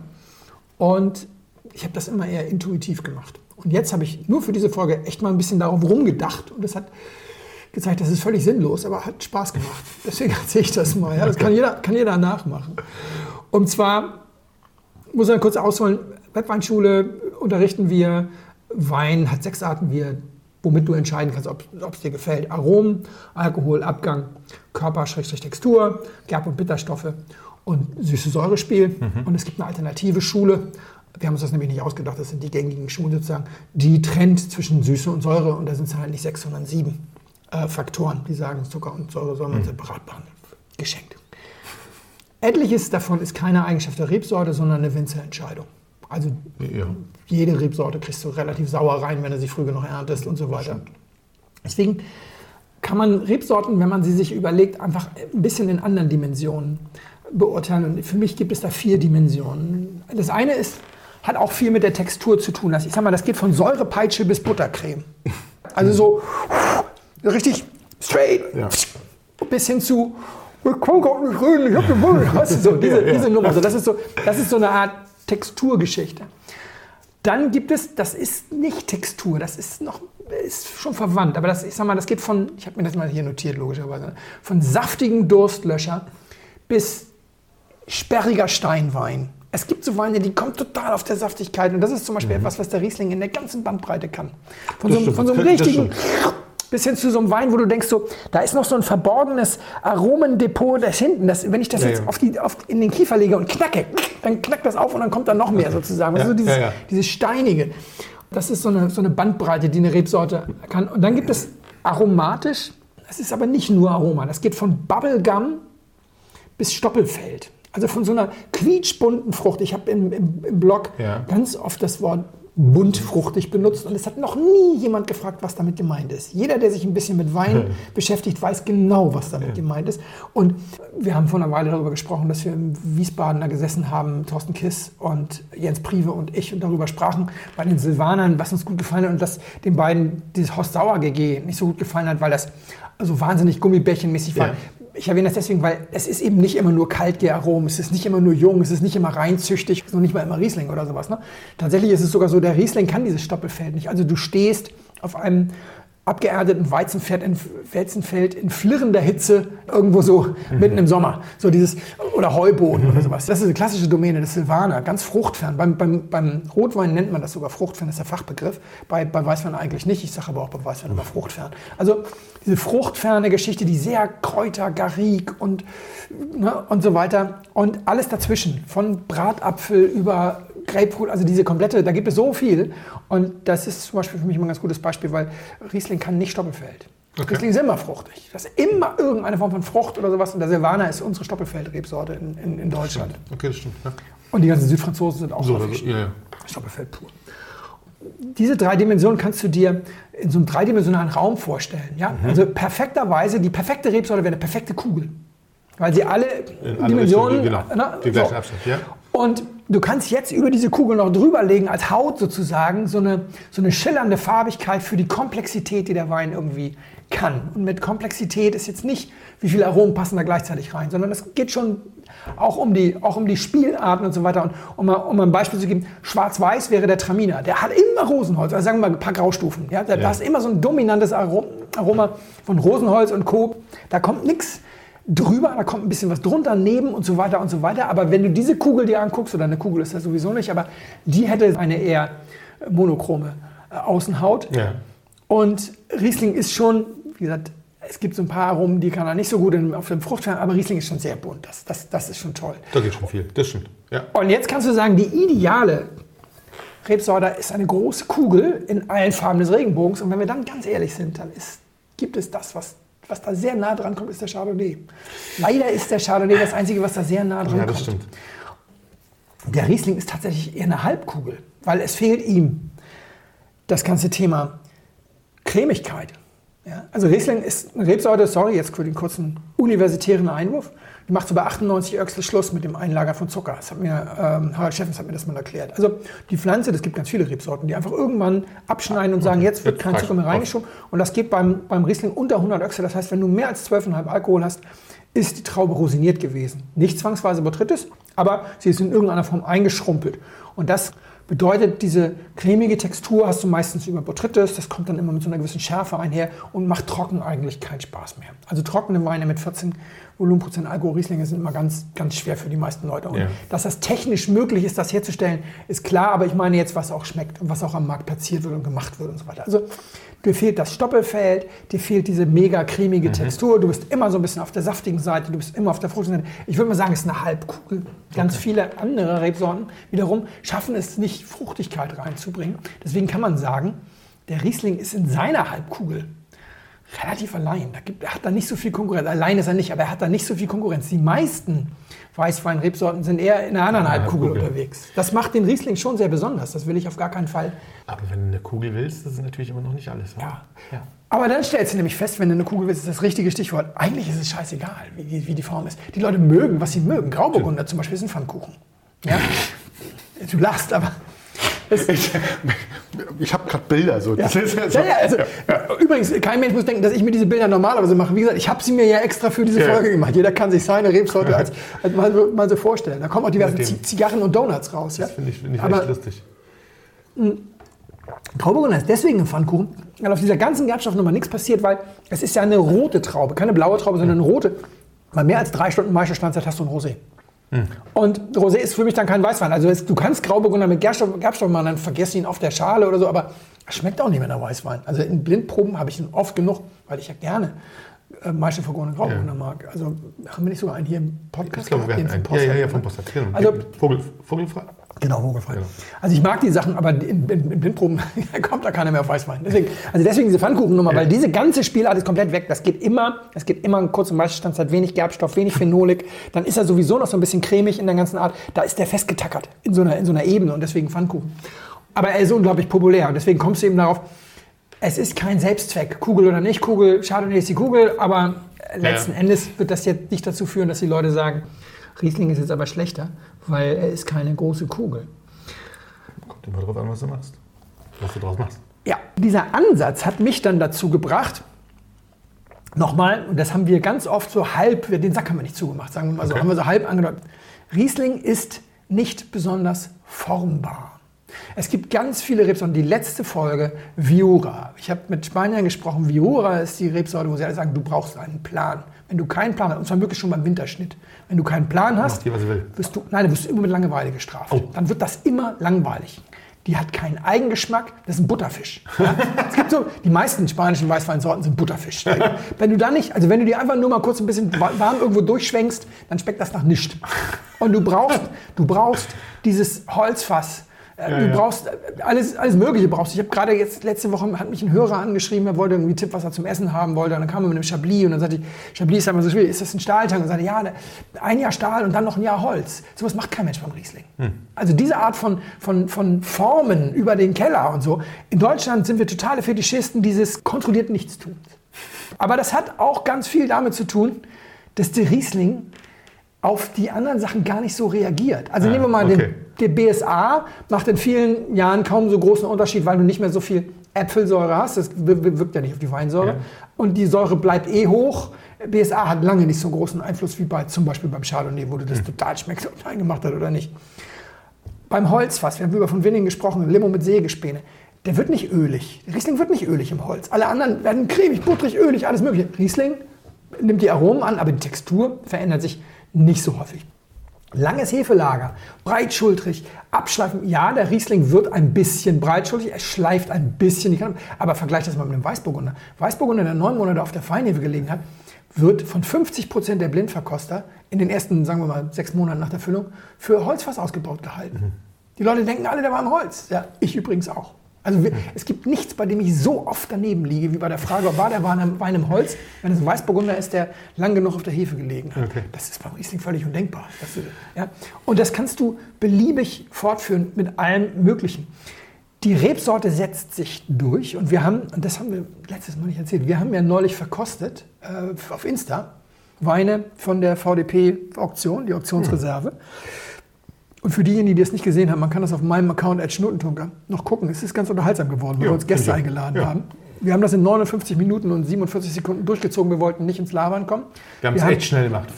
Und ich habe das immer eher intuitiv gemacht. Und jetzt habe ich nur für diese Folge echt mal ein bisschen darauf rumgedacht. Und das hat gezeigt, das ist völlig sinnlos, aber hat Spaß gemacht. <laughs> Deswegen erzähle ich das mal. Ja, das kann jeder, kann jeder nachmachen. Und zwar muss man kurz ausholen, Webweinschule unterrichten wir, Wein hat sechs Arten, wir, womit du entscheiden kannst, ob es dir gefällt. Aromen, Alkohol, Abgang, Körper, Textur, Gerb- und Bitterstoffe und süße Säurespiel. Mhm. Und es gibt eine alternative Schule. Wir haben uns das nämlich nicht ausgedacht, das sind die gängigen Schulen sozusagen, die trennt zwischen Süße und Säure und da sind es halt nicht sechs, sondern sieben äh, Faktoren, die sagen, Zucker und Säure soll man mhm. separat behandeln. Geschenkt. Etliches davon ist keine Eigenschaft der Rebsorte, sondern eine Winzerentscheidung. Also ja. jede Rebsorte kriegst du relativ sauer rein, wenn du sie früh genug erntest und so weiter. Deswegen kann man Rebsorten, wenn man sie sich überlegt, einfach ein bisschen in anderen Dimensionen beurteilen. Und für mich gibt es da vier Dimensionen. Das eine ist, hat auch viel mit der Textur zu tun. Ich sag mal, das geht von Säurepeitsche bis Buttercreme. Also so richtig straight ja. bis hin zu ich kann gar nicht reden, ich habe gewonnen. <laughs> Weißt du, so, diese, diese Nummer. So, das, ist so, das ist so eine Art Texturgeschichte. Dann gibt es, das ist nicht Textur, das ist noch ist schon verwandt, aber das, ich sag mal, das geht von, ich habe mir das mal hier notiert, logischerweise, von saftigen Durstlöscher bis sperriger Steinwein. Es gibt so Weine, die kommen total auf der Saftigkeit und das ist zum Beispiel mhm. etwas, was der Riesling in der ganzen Bandbreite kann. Von, so, von so, einem richtigen bis hin zu so einem Wein, wo du denkst, so, da ist noch so ein verborgenes Aromendepot da hinten. Das, wenn ich das ja, jetzt ja. Auf die, auf, in den Kiefer lege und knacke, dann knackt das auf und dann kommt da noch mehr sozusagen. Ja, also dieses, dieses Steinige. Das ist so eine, so eine Bandbreite, die eine Rebsorte kann. Und dann gibt es aromatisch, das ist aber nicht nur Aroma, das geht von Bubblegum bis Stoppelfeld. Also von so einer quietschbunten Frucht. Ich habe im, im, im Blog ganz oft das Wort bunt fruchtig benutzt und es hat noch nie jemand gefragt, was damit gemeint ist. Jeder, der sich ein bisschen mit Wein <laughs> beschäftigt, weiß genau, was damit ja. gemeint ist. Und wir haben vor einer Weile darüber gesprochen, dass wir im Wiesbadener gesessen haben, Thorsten Kiss und Jens Prive und ich und darüber sprachen bei den Silvanern, was uns gut gefallen hat und dass den beiden dieses Horst Sauer GG nicht so gut gefallen hat, weil das so wahnsinnig gummibärchenmäßig war. Ja ich erwähne das deswegen, weil es ist eben nicht immer nur Kaltgäraromen, es ist nicht immer nur jung, es ist nicht immer reinzüchtig, es ist noch nicht mal immer Riesling oder sowas. Ne? Tatsächlich ist es sogar so, der Riesling kann dieses Stoppelfeld nicht. Also du stehst auf einem abgeerdeten Weizenfeld in, Weizenfeld in flirrender Hitze irgendwo so mhm. mitten im Sommer. So dieses, oder Heuboden oder sowas. Das ist eine klassische Domäne des Silvaner, ganz fruchtfern. Beim, beim, beim Rotwein nennt man das sogar fruchtfern, das ist der Fachbegriff. Bei, bei Weißwein eigentlich nicht. Ich sage aber auch bei Weißwein immer fruchtfern. Also diese fruchtferne Geschichte, die sehr Kräuter, Garik und, ne, und so weiter. Und alles dazwischen. Von Bratapfel über Grapefruit, also diese komplette, da gibt es so viel. Und das ist zum Beispiel für mich immer ein ganz gutes Beispiel, weil Riesling kann nicht Stoppelfeld. Okay. Riesling ist immer fruchtig. Das ist immer irgendeine Form von Frucht oder sowas. Und der Silvaner ist unsere Stoppelfeld-Rebsorte in, in, in, Deutschland. Okay, das stimmt. Ja. Und die ganzen Südfranzosen sind auch so, das, ja, ja. Stoppelfeld pur. Diese drei Dimensionen kannst du dir in so einem dreidimensionalen Raum vorstellen. Ja? Mhm. Also perfekterweise, die perfekte Rebsorte wäre eine perfekte Kugel. Weil sie alle Dimensionen. Genau, na, die gleichen so. Abstand, ja. Und du kannst jetzt über diese Kugel noch drüberlegen, als Haut sozusagen, so eine, so eine schillernde Farbigkeit für die Komplexität, die der Wein irgendwie kann. Und mit Komplexität ist jetzt nicht, wie viele Aromen passen da gleichzeitig rein, sondern es geht schon auch um die, auch um die Spielarten und so weiter. Und um mal, um mal ein Beispiel zu geben, Schwarz-Weiß wäre der Traminer. Der hat immer Rosenholz, also sagen wir mal ein paar Graustufen. Ja? Da, ja. da ist immer so ein dominantes Aroma von Rosenholz und Co. Da kommt nichts drüber, da kommt ein bisschen was drunter, neben und so weiter und so weiter. Aber wenn du diese Kugel dir anguckst, oder eine Kugel ist das sowieso nicht, aber die hätte eine eher monochrome äh, Außenhaut. Ja. Und Riesling ist schon, wie gesagt, es gibt so ein paar Aromen, die kann er nicht so gut auf dem Fruchtfern, aber Riesling ist schon sehr bunt. Das, das, das ist schon toll. Da geht schon viel, das stimmt. Ja. Und jetzt kannst du sagen, die ideale Rebsorte ist eine große Kugel in allen Farben des Regenbogens. Und wenn wir dann ganz ehrlich sind, dann ist, gibt es das, was was da sehr nah dran kommt, ist der Chardonnay. Leider ist der Chardonnay das Einzige, was da sehr nah dran ja, das kommt. Stimmt. Der Riesling ist tatsächlich eher eine Halbkugel, weil es fehlt ihm das ganze Thema Cremigkeit. Ja? Also Riesling ist eine Rebsorte, sorry, jetzt für den kurzen universitären Einwurf, die macht so bei 98 Öchsel Schluss mit dem Einlager von Zucker. Das hat mir, ähm, Harald Steffens hat mir das mal erklärt. Also die Pflanze, das gibt ganz viele Rebsorten, die einfach irgendwann abschneiden und sagen, jetzt wird kein Zucker mehr reingeschoben. Und das geht beim, beim Riesling unter 100 Öchsel. Das heißt, wenn du mehr als 12,5 Alkohol hast, ist die Traube rosiniert gewesen. Nicht zwangsweise Botrytis, aber sie ist in irgendeiner Form eingeschrumpelt. Und das bedeutet, diese cremige Textur hast du meistens über Botrytis, das kommt dann immer mit so einer gewissen Schärfe einher und macht trocken eigentlich keinen Spaß mehr. Also trockene Weine mit 14 Volumenprozent Alkohol Rieslinge sind immer ganz, ganz schwer für die meisten Leute. Und ja. dass das technisch möglich ist, das herzustellen, ist klar, aber ich meine jetzt, was auch schmeckt und was auch am Markt platziert wird und gemacht wird und so weiter. Also dir fehlt das Stoppelfeld, dir fehlt diese mega cremige mhm. Textur, du bist immer so ein bisschen auf der saftigen Seite, du bist immer auf der fruchtigen Seite. Ich würde mal sagen, es ist eine Halbkugel. Ganz okay. viele andere Rebsorten wiederum schaffen es nicht, Fruchtigkeit reinzubringen. Deswegen kann man sagen, der Riesling ist in seiner Halbkugel relativ allein. Da gibt, er hat da nicht so viel Konkurrenz. Allein ist er nicht, aber er hat da nicht so viel Konkurrenz. Die meisten Weißwein-Rebsorten sind eher in einer anderen Halbkugel unterwegs. Das macht den Riesling schon sehr besonders. Das will ich auf gar keinen Fall. Aber wenn du eine Kugel willst, das ist natürlich immer noch nicht alles. Ja. ja. Aber dann stellst du nämlich fest, wenn du eine Kugel willst, ist das richtige Stichwort. Eigentlich ist es scheißegal, wie, wie die Form ist. Die Leute mögen, was sie mögen. Grauburgunder zum Beispiel ist ein Pfannkuchen. Ja? <laughs> du lachst, aber ich, ich habe gerade Bilder. So. Ja. Ja, ja, also, Übrigens, kein Mensch muss denken, dass ich mir diese Bilder normalerweise mache. Wie gesagt, ich habe sie mir ja extra für diese Folge gemacht. Jeder kann sich seine Rebsorte als, als mal, so, mal, so, vorstellen. Da kommen auch diverse Zigarren und Donuts raus. Das finde ich, find ich Aber, echt lustig. Grauburgunder ist deswegen ein Pfannkuchen, weil auf dieser ganzen Gerbstoffnummer nichts passiert, weil es ist ja eine rote Traube, keine blaue Traube, sondern eine rote. Bei mehr als drei Stunden Maischestandzeit hast du ein Rosé. Mhm. Und Rosé ist für mich dann kein Weißwein. Also es, du kannst Grauburgunder mit Gerbstoff, Gerbstoff machen, dann vergisst ihn auf der Schale oder so, aber es schmeckt auch nicht mehr nach Weißwein. Also in Blindproben habe ich ihn oft genug, weil ich ja gerne äh, Maische vergorene Grauburgunder ja. mag. Also haben wir nicht sogar einen hier im Podcast? Ich glaube, wir hatten einen. Ja, ja, ja, vom Podcast. Genau. Also, Vogel, Vogelfrei? Genau, vogelfrei. Genau. Also ich mag die Sachen, aber in, in, in Blindproben <laughs> kommt da keiner mehr auf Weißwein. Deswegen, also deswegen diese Pfannkuchennummer, ja. weil diese ganze Spielart ist komplett weg. Das geht immer, es geht immer ein kurzer Maischestandzeit, wenig Gerbstoff, wenig Phenolik. Dann ist er sowieso noch so ein bisschen cremig in der ganzen Art. Da ist der festgetackert in so einer, in so einer Ebene und deswegen Pfannkuchen. Aber er ist unglaublich populär und deswegen kommst du eben darauf, es ist kein Selbstzweck, Kugel oder nicht Kugel, schade nicht ist die Kugel, aber letzten ja. Endes wird das jetzt nicht dazu führen, dass die Leute sagen, Riesling ist jetzt aber schlechter, weil er ist keine große Kugel. Kommt immer darauf an, was du machst. Was du draus machst. Ja, dieser Ansatz hat mich dann dazu gebracht, nochmal, und das haben wir ganz oft so halb, den Sack haben wir nicht zugemacht, sagen wir mal okay. so, haben wir so halb angedeutet. Riesling ist nicht besonders formbar. Es gibt ganz viele Rebsorten. Die letzte Folge, Viura. Ich habe mit Spaniern gesprochen. Viura ist die Rebsorte, wo sie alle sagen, du brauchst einen Plan. Wenn du keinen Plan hast, und zwar wirklich schon beim Winterschnitt, wenn du keinen Plan hast, die, wirst du, nein, wirst du immer mit Langeweile gestraft. Oh. Dann wird das immer langweilig. Die hat keinen Eigengeschmack, das ist ein Butterfisch. Ja? es gibt so, die meisten spanischen Weißweinsorten sind Butterfisch. <laughs> Wenn du da nicht, also wenn du die einfach nur mal kurz ein bisschen warm irgendwo durchschwenkst, dann schmeckt das nach nichts. Und du brauchst, du brauchst dieses Holzfass, Ja, du ja. brauchst äh, alles, alles Mögliche brauchst. Ich habe gerade jetzt letzte Woche hat mich ein Hörer angeschrieben, er wollte irgendwie Tipp, was er zum Essen haben wollte. Und dann kam er mit einem Chablis und dann sagte ich, Chablis ist ja immer so schwierig. Ist das ein Stahltank? Und sagte, ja, ein Jahr Stahl und dann noch ein Jahr Holz. Sowas macht kein Mensch beim Riesling. Also diese Art von, von, von Formen über den Keller und so. In Deutschland sind wir totale Fetischisten dieses kontrollierten Nichtstuns. Aber das hat auch ganz viel damit zu tun, dass der Riesling auf die anderen Sachen gar nicht so reagiert. Also Ah, nehmen wir mal okay. den der BSA macht in vielen Jahren kaum so großen Unterschied, weil du nicht mehr so viel Äpfelsäure hast. Das wir- wir- wirkt ja nicht auf die Weinsäure. Ja. Und die Säure bleibt eh hoch. BSA hat lange nicht so großen Einfluss wie bei zum Beispiel beim Chardonnay, wo du Hm. das total schmeckst, ob Wein gemacht hat oder nicht. Beim Holzfass, wir haben über von Winning gesprochen, Limo mit Sägespäne. Der wird nicht ölig. Der Riesling wird nicht ölig im Holz. Alle anderen werden cremig, butterig, ölig, alles mögliche. Riesling nimmt die Aromen an, aber die Textur verändert sich nicht so häufig. Langes Hefelager, breitschultrig, abschleifen. Ja, der Riesling wird ein bisschen breitschultrig, er schleift ein bisschen die Kanne, aber vergleich das mal mit dem Weißburgunder. Weißburgunder, der neun Monate auf der Feinhefe gelegen hat, wird von 50 Prozent der Blindverkoster in den ersten, sagen wir mal, sechs Monaten nach der Füllung für Holzfass ausgebaut gehalten. Die Leute denken alle, der war im Holz. Ja, ich übrigens auch. Also wir, es gibt nichts, bei dem ich so oft daneben liege, wie bei der Frage, war der Wein im- Wein im Holz, wenn es ein Weißburgunder ist, der lang genug auf der Hefe gelegen hat. Okay. Das ist beim Riesling völlig undenkbar. Das, ja. Und das kannst du beliebig fortführen mit allem Möglichen. Die Rebsorte setzt sich durch und wir haben, und das haben wir letztes Mal nicht erzählt, wir haben ja neulich verkostet äh, auf Insta Weine von der VDP-Auktion, die Auktionsreserve. Und für diejenigen, die das nicht gesehen haben, man kann das auf meinem Account at Schnuttentunker noch gucken. Es ist ganz unterhaltsam geworden, weil Ja, wir uns Gäste eingeladen Ja. haben. Wir haben das in 59 Minuten und 47 Sekunden durchgezogen. Wir wollten nicht ins Labern kommen. Wir haben es echt schnell gemacht.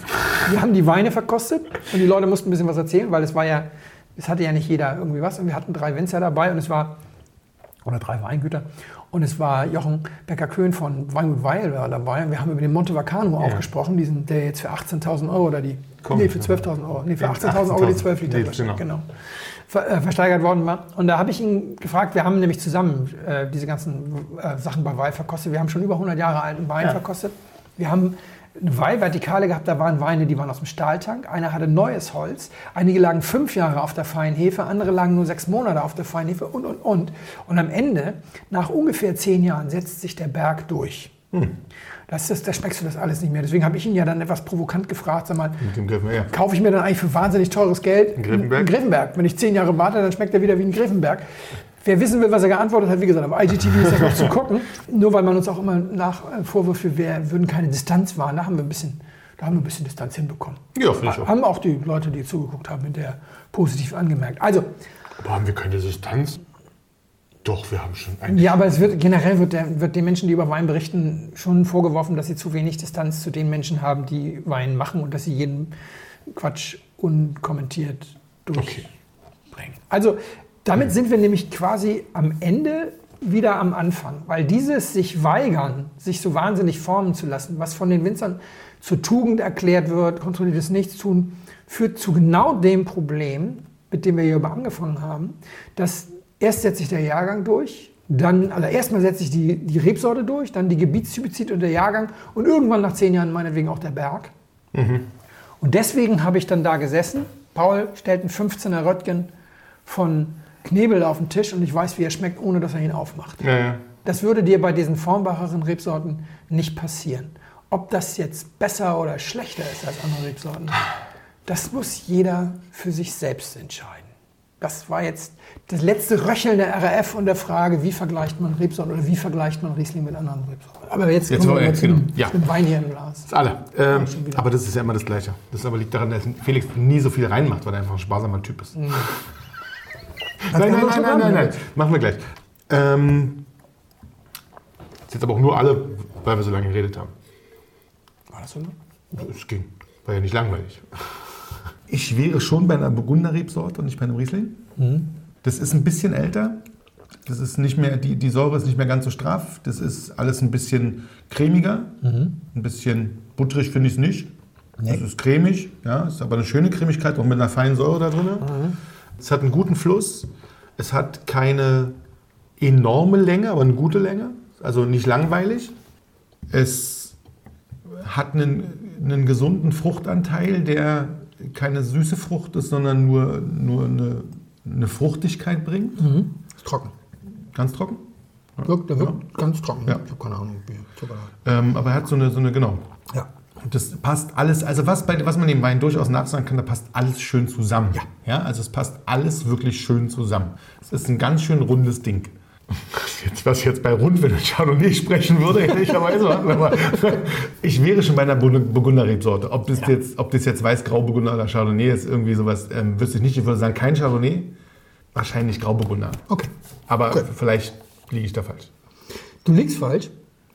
wir haben die Weine verkostet und die Leute mussten ein bisschen was erzählen, weil es war ja, es hatte ja nicht jeder irgendwie was. Und wir hatten drei Winzer dabei und es war, oder drei Weingüter. Und es war Jochen Becker-Köhn von Weingut Weil war dabei. Und wir haben über den Monte Vacano auch gesprochen, diesen, der jetzt für 18.000 Euro oder die, Komm. nee, für 12.000 Euro, nee, für Ja, 18.000 Euro die 18.000 12 Liter Nee, genau. genau. Ver, äh, versteigert worden war. Und da habe ich ihn gefragt, wir haben nämlich zusammen äh, diese ganzen äh, Sachen bei Weil verkostet. Wir haben schon über 100 Jahre alten Wein Ja. verkostet. Wir haben eine Weihvertikale gehabt, da waren Weine, die waren aus dem Stahltank. Einer hatte neues Holz. Einige lagen fünf Jahre auf der Feinhefe, andere lagen nur sechs Monate auf der Feinhefe und, und, und. Und am Ende, nach ungefähr zehn Jahren, setzt sich der Berg durch. Das ist, da schmeckst du das alles nicht mehr. Deswegen habe ich ihn ja dann etwas provokant gefragt, sag mal, Mit dem Griff, ja. kaufe ich mir dann eigentlich für wahnsinnig teures Geld Einen Griffenberg? einen Griffenberg. Wenn ich zehn Jahre warte, dann schmeckt er wieder wie ein Griffenberg. Wer wissen will, was er geantwortet hat, wie gesagt, auf IGTV ist das noch zu gucken. Nur weil man uns auch immer nach äh, Vorwürfe, wir würden keine Distanz wahren. Da haben wir ein bisschen, da haben wir ein bisschen Distanz hinbekommen. Ja, finde ich auch. Haben auch die Leute, die zugeguckt haben, mit der positiv angemerkt. Also, Aber haben wir keine Distanz? Doch, wir haben schon eigentlich. ja, aber es wird generell wird, der, wird den Menschen, die über Wein berichten, schon vorgeworfen, dass sie zu wenig Distanz zu den Menschen haben, die Wein machen und dass sie jeden Quatsch unkommentiert durchbringen. Also damit sind wir nämlich quasi am Ende wieder am Anfang, weil dieses sich weigern, sich so wahnsinnig formen zu lassen, was von den Winzern zur Tugend erklärt wird, kontrolliertes Nichtstun, führt zu genau dem Problem, mit dem wir hier über angefangen haben, dass erst setzt sich der Jahrgang durch, dann, also erstmal setzt sich die, die Rebsorte durch, dann die Gebietstypizid und der Jahrgang und irgendwann nach zehn Jahren meinetwegen auch der Berg. Und deswegen habe ich dann da gesessen. Paul stellt einen 15er Röttgen von Knebel auf den Tisch und ich weiß, wie er schmeckt, ohne dass er ihn aufmacht. Ja, ja. Das würde dir bei diesen formbacheren Rebsorten nicht passieren. Ob das jetzt besser oder schlechter ist als andere Rebsorten, das muss jeder für sich selbst entscheiden. Das war jetzt das letzte Röcheln der RAF und der Frage, wie vergleicht man Rebsorten oder wie vergleicht man Riesling mit anderen Rebsorten. Aber jetzt, Jetzt kommen wir dem, genau. Ja. dem Wein hier im Glas. Das alle. Ähm, aber das ist ja immer das Gleiche. Das aber liegt daran, dass Felix nie so viel reinmacht, weil er einfach ein sparsamer Typ ist. <laughs> Nein, Hat nein, nein, schon nein, nein, nein. angehört? Machen wir gleich. Ähm, ist jetzt aber auch nur alle, weil wir so lange geredet haben. War das so? Es ging. War ja nicht langweilig. Ich wäre schon bei einer Burgunder-Rebsorte und nicht bei einem Riesling. Das ist ein bisschen älter. Das ist nicht mehr, die, die Säure ist nicht mehr ganz so straff. Das ist alles ein bisschen cremiger. Ein bisschen butterig finde ich es nicht. Es ist cremig, ja, ist aber eine schöne Cremigkeit, auch mit einer feinen Säure da drin. Es hat einen guten Fluss. Es hat keine enorme Länge, aber eine gute Länge. Also nicht langweilig. Es hat einen, einen gesunden Fruchtanteil, der keine süße Frucht ist, sondern nur, nur eine, eine Fruchtigkeit bringt. Ist trocken. Ganz trocken. Wirkt, der wirkt ganz trocken. Ja. Ich habe keine Ahnung, Ähm, aber er hat so eine, so eine, genau. Ja. Und Das passt alles, also was, bei, was man dem Wein durchaus nachsagen kann, da passt alles schön zusammen. Ja. ja. Also es passt alles wirklich schön zusammen. Es ist ein ganz schön rundes Ding. Jetzt, was ich jetzt bei Rundwind und Chardonnay sprechen würde, <laughs> ehrlicherweise, aber ich wäre schon bei einer Burg- Burgunder-Rebsorte. Ob das, jetzt, ob das jetzt Weiß-Grauburgunder oder Chardonnay ist, irgendwie sowas, ähm, wüsste ich nicht. Ich würde sagen, kein Chardonnay, wahrscheinlich Grauburgunder. Okay. Aber Gut. vielleicht liege ich da falsch. Du liegst falsch.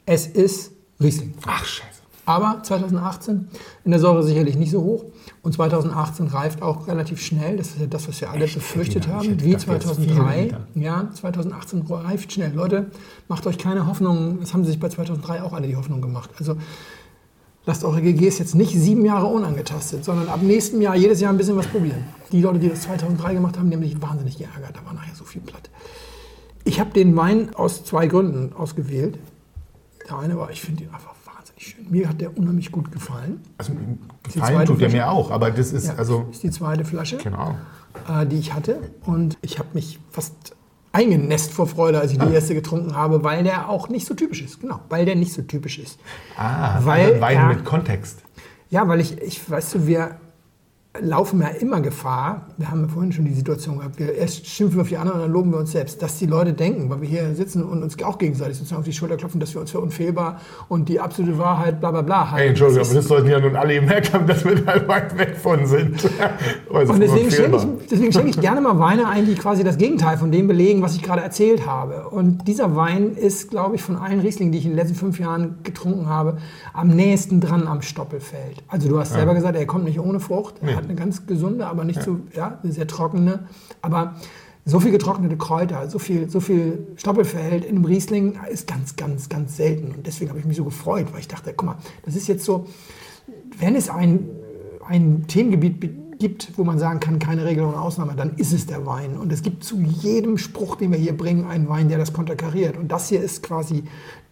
Es ist Riesling. Ach, scheiße. Aber 2018 in der Säure sicherlich nicht so hoch. Und 2018 reift auch relativ schnell. Das ist ja das, was wir alle befürchtet Liter? Ich haben. Wie gedacht, jetzt 2003. vier Ja, 2018 reift schnell. Leute, macht euch keine Hoffnung. Das haben sich bei 2003 auch alle die Hoffnung gemacht. Also lasst eure GGs jetzt nicht sieben Jahre unangetastet, sondern ab nächstem Jahr jedes Jahr ein bisschen was probieren. Die Leute, die das 2003 gemacht haben, die haben sich wahnsinnig geärgert. Da war nachher so viel platt. Ich habe den Wein aus zwei Gründen ausgewählt. Der eine war, ich finde ihn einfach Mir hat der unheimlich gut gefallen. Also, gefallen tut der Flasche? mir auch, aber das ist, Ja, also, ist die zweite Flasche, genau. äh, die ich hatte. Und ich habe mich fast eingenässt vor Freude, als ich Ah. die erste getrunken habe, weil der auch nicht so typisch ist. Genau, weil der nicht so typisch ist. Ah, Weil weil Wein er- mit Kontext. Ja, weil ich, ich weißt du, wir laufen ja immer Gefahr. Wir haben ja vorhin schon die Situation gehabt. Wir erst schimpfen wir auf die anderen und dann loben wir uns selbst. Dass die Leute denken, weil wir hier sitzen und uns auch gegenseitig sozusagen auf die Schulter klopfen, dass wir uns für unfehlbar und die absolute Wahrheit, bla bla bla halten. Ey, Entschuldigung, Das aber das sollten ja nun alle gemerkt haben, dass wir da weit weg von sind. <laughs> Und deswegen schenke ich, deswegen schenke ich gerne mal Weine ein, die quasi das Gegenteil von dem belegen, was ich gerade erzählt habe. Und dieser Wein ist, glaube ich, von allen Rieslingen, die ich in den letzten fünf Jahren getrunken habe, am nächsten dran am Stoppelfeld. Also du hast selber gesagt, er kommt nicht ohne Frucht. Nee. Hat eine ganz gesunde, aber nicht so, ja, eine sehr trockene. Aber so viel getrocknete Kräuter, so viel, so viel Stoppelfeld in einem Riesling ist ganz, ganz, ganz selten. Und deswegen habe ich mich so gefreut, weil ich dachte, guck mal, das ist jetzt so, wenn es ein, ein Themengebiet gibt, wo man sagen kann, keine Regel und Ausnahme, dann ist es der Wein. Und es gibt zu jedem Spruch, den wir hier bringen, einen Wein, der das konterkariert. Und das hier ist quasi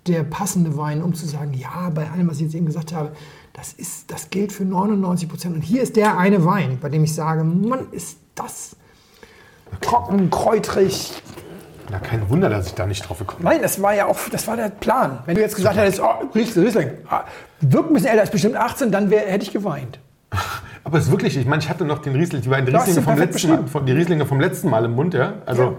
der passende Wein, um zu sagen, ja, bei allem, was ich jetzt eben gesagt habe, das, ist, das gilt für 99 Prozent. Und hier ist der eine Wein, bei dem ich sage, Mann, ist das trocken, kräutrig, Na, kein Wunder, dass ich da nicht drauf gekommen Nein, das war ja auch, das war der Plan. Wenn du jetzt gesagt hättest, oh, Riesling, Riesling, ah, wirkt ein bisschen älter, ist bestimmt 18, dann wär, hätte ich geweint. bin. <laughs> Aber es ist wirklich, ich meine, ich hatte noch den Riesling, die beiden Rieslinge vom letzten Mal, die Rieslinge vom letzten Mal im Mund, ja. Also, Ja,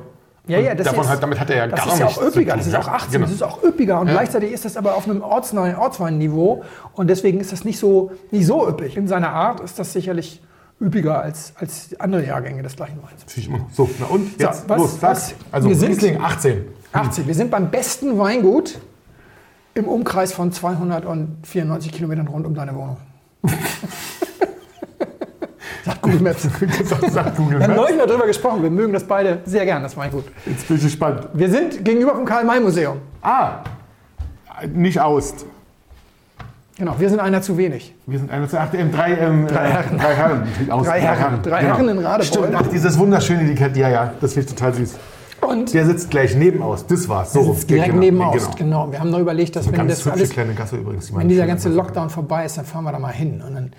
ja, und das davon ist, hat, damit hat er ja das gar ist ja nichts auch üppiger, zu das tun. ist auch 18, Genau. das ist auch üppiger und gleichzeitig ist das aber auf einem ortsneuen Ortsweinniveau und deswegen ist das nicht so, nicht so üppig. In seiner Art ist das sicherlich üppiger als, als andere Jahrgänge des gleichen Weins. So, na und? Jetzt, was- los, sag. was- Also, wir sind- Riesling 18. 18, wir sind beim besten Weingut im Umkreis von 294 Kilometern rund um deine Wohnung. <laughs> Sagt Google Maps. <laughs> Das sagt Google Wir haben Maps. neulich mal drüber gesprochen. Wir mögen das beide sehr gern, das Weingut. Jetzt bin ich gespannt. Wir sind gegenüber vom Karl-May-Museum. Ah, nicht Aust. Genau, wir sind einer zu wenig. Wir sind eine, ach, ähm, drei, ähm, drei Herren. Drei Herren. Aus, Drei Herren. Drei Herren in Radebeul. Stimmt, ach, dieses wunderschöne Etikett. Ja, ja, das finde ich total süß. Und Der sitzt gleich neben aus. Das war's. So rum. sitzen direkt Genau, neben Aust. Genau. Genau. Wir haben noch überlegt, dass wenn Ganz das alles, kleine Gasse übrigens. die wenn dieser ganze Lockdown vorbei ist, dann fahren wir da mal hin. Und dann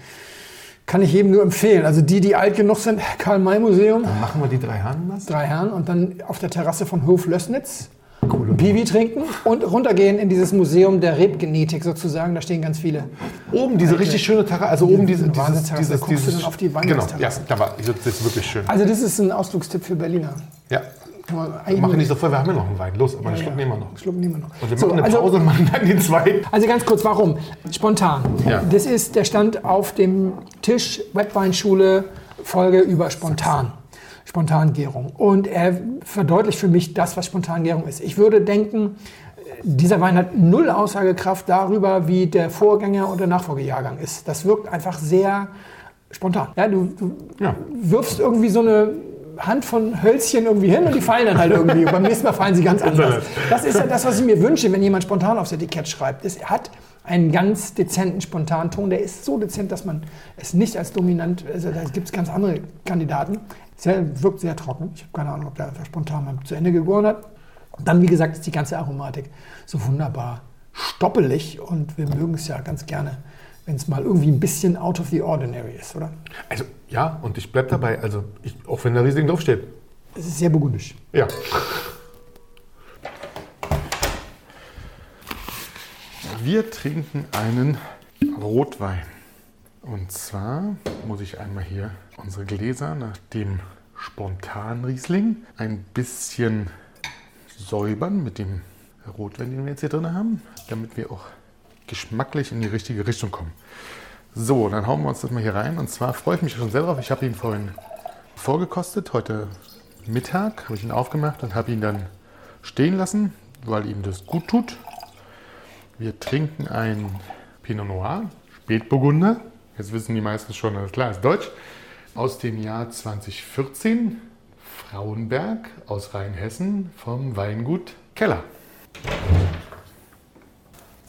kann ich jedem nur empfehlen. Also die, die alt genug sind, Karl-May-Museum, Dann machen wir die drei Herren was? drei Herren und dann auf der Terrasse von Hof Lößnitz ein Piwi trinken und runtergehen in dieses Museum der Rebgenetik sozusagen. Da stehen ganz viele. Oben diese richtig schöne Terrasse, also oben diese, dieses, dieses, Da guckst du dieses, auf die Genau, Weinterrasse. ja, da war, das ist wirklich schön. Also das ist ein Ausflugstipp für Berliner. Ja, Kann man wir eigentlich machen nicht so voll, wir haben ja noch einen Wein. Los, aber einen Ja, Schluck ja. nehmen wir noch. Einen Schluck nehmen wir noch. Und wir So, machen eine also- Pause und machen dann den zweiten. Also ganz kurz, warum? Spontan. Ja. Das ist, der stand auf dem Tisch Webweinschule Folge über Spontan. Spontangärung. Und er verdeutlicht für mich das, was Spontangärung ist. Ich würde denken, dieser Wein hat null Aussagekraft darüber, wie der Vorgänger und der Nachfolgejahrgang ist. Das wirkt einfach sehr spontan. Ja, du, du Ja. wirfst irgendwie so eine Hand von Hölzchen irgendwie hin und die fallen dann halt irgendwie. Und beim nächsten Mal fallen sie ganz anders. Das ist ja das, was ich mir wünsche, wenn jemand spontan aufs Etikett schreibt. Es hat einen ganz dezenten Spontanton. Der ist so dezent, dass man es nicht als dominant, also da gibt es ganz andere Kandidaten. Sehr, wirkt sehr trocken. Ich habe keine Ahnung, ob der einfach spontan mal zu Ende gegoren hat. Und dann, wie gesagt, ist die ganze Aromatik so wunderbar stoppelig und wir mögen es ja ganz gerne, wenn es mal irgendwie ein bisschen out of the ordinary ist, oder? Also, ja, und ich bleib dabei. Also, ich, auch wenn der Riesling draufsteht. Es ist sehr burgundisch. Ja. Wir trinken einen Rotwein. Und zwar muss ich einmal hier unsere Gläser nach dem Spontan-Riesling ein bisschen säubern mit dem Rotwein, den wir jetzt hier drin haben, damit wir auch geschmacklich in die richtige Richtung kommen. So, dann hauen wir uns das mal hier rein. Und zwar freue ich mich schon sehr drauf. Ich habe ihn vorhin vorgekostet. Heute Mittag habe ich ihn aufgemacht und habe ihn dann stehen lassen, weil ihm das gut tut. Wir trinken ein Pinot Noir, Spätburgunder. Jetzt wissen die meisten schon, alles klar, ist deutsch. Aus dem Jahr 2014. Frauenberg aus Rheinhessen vom Weingut Keller.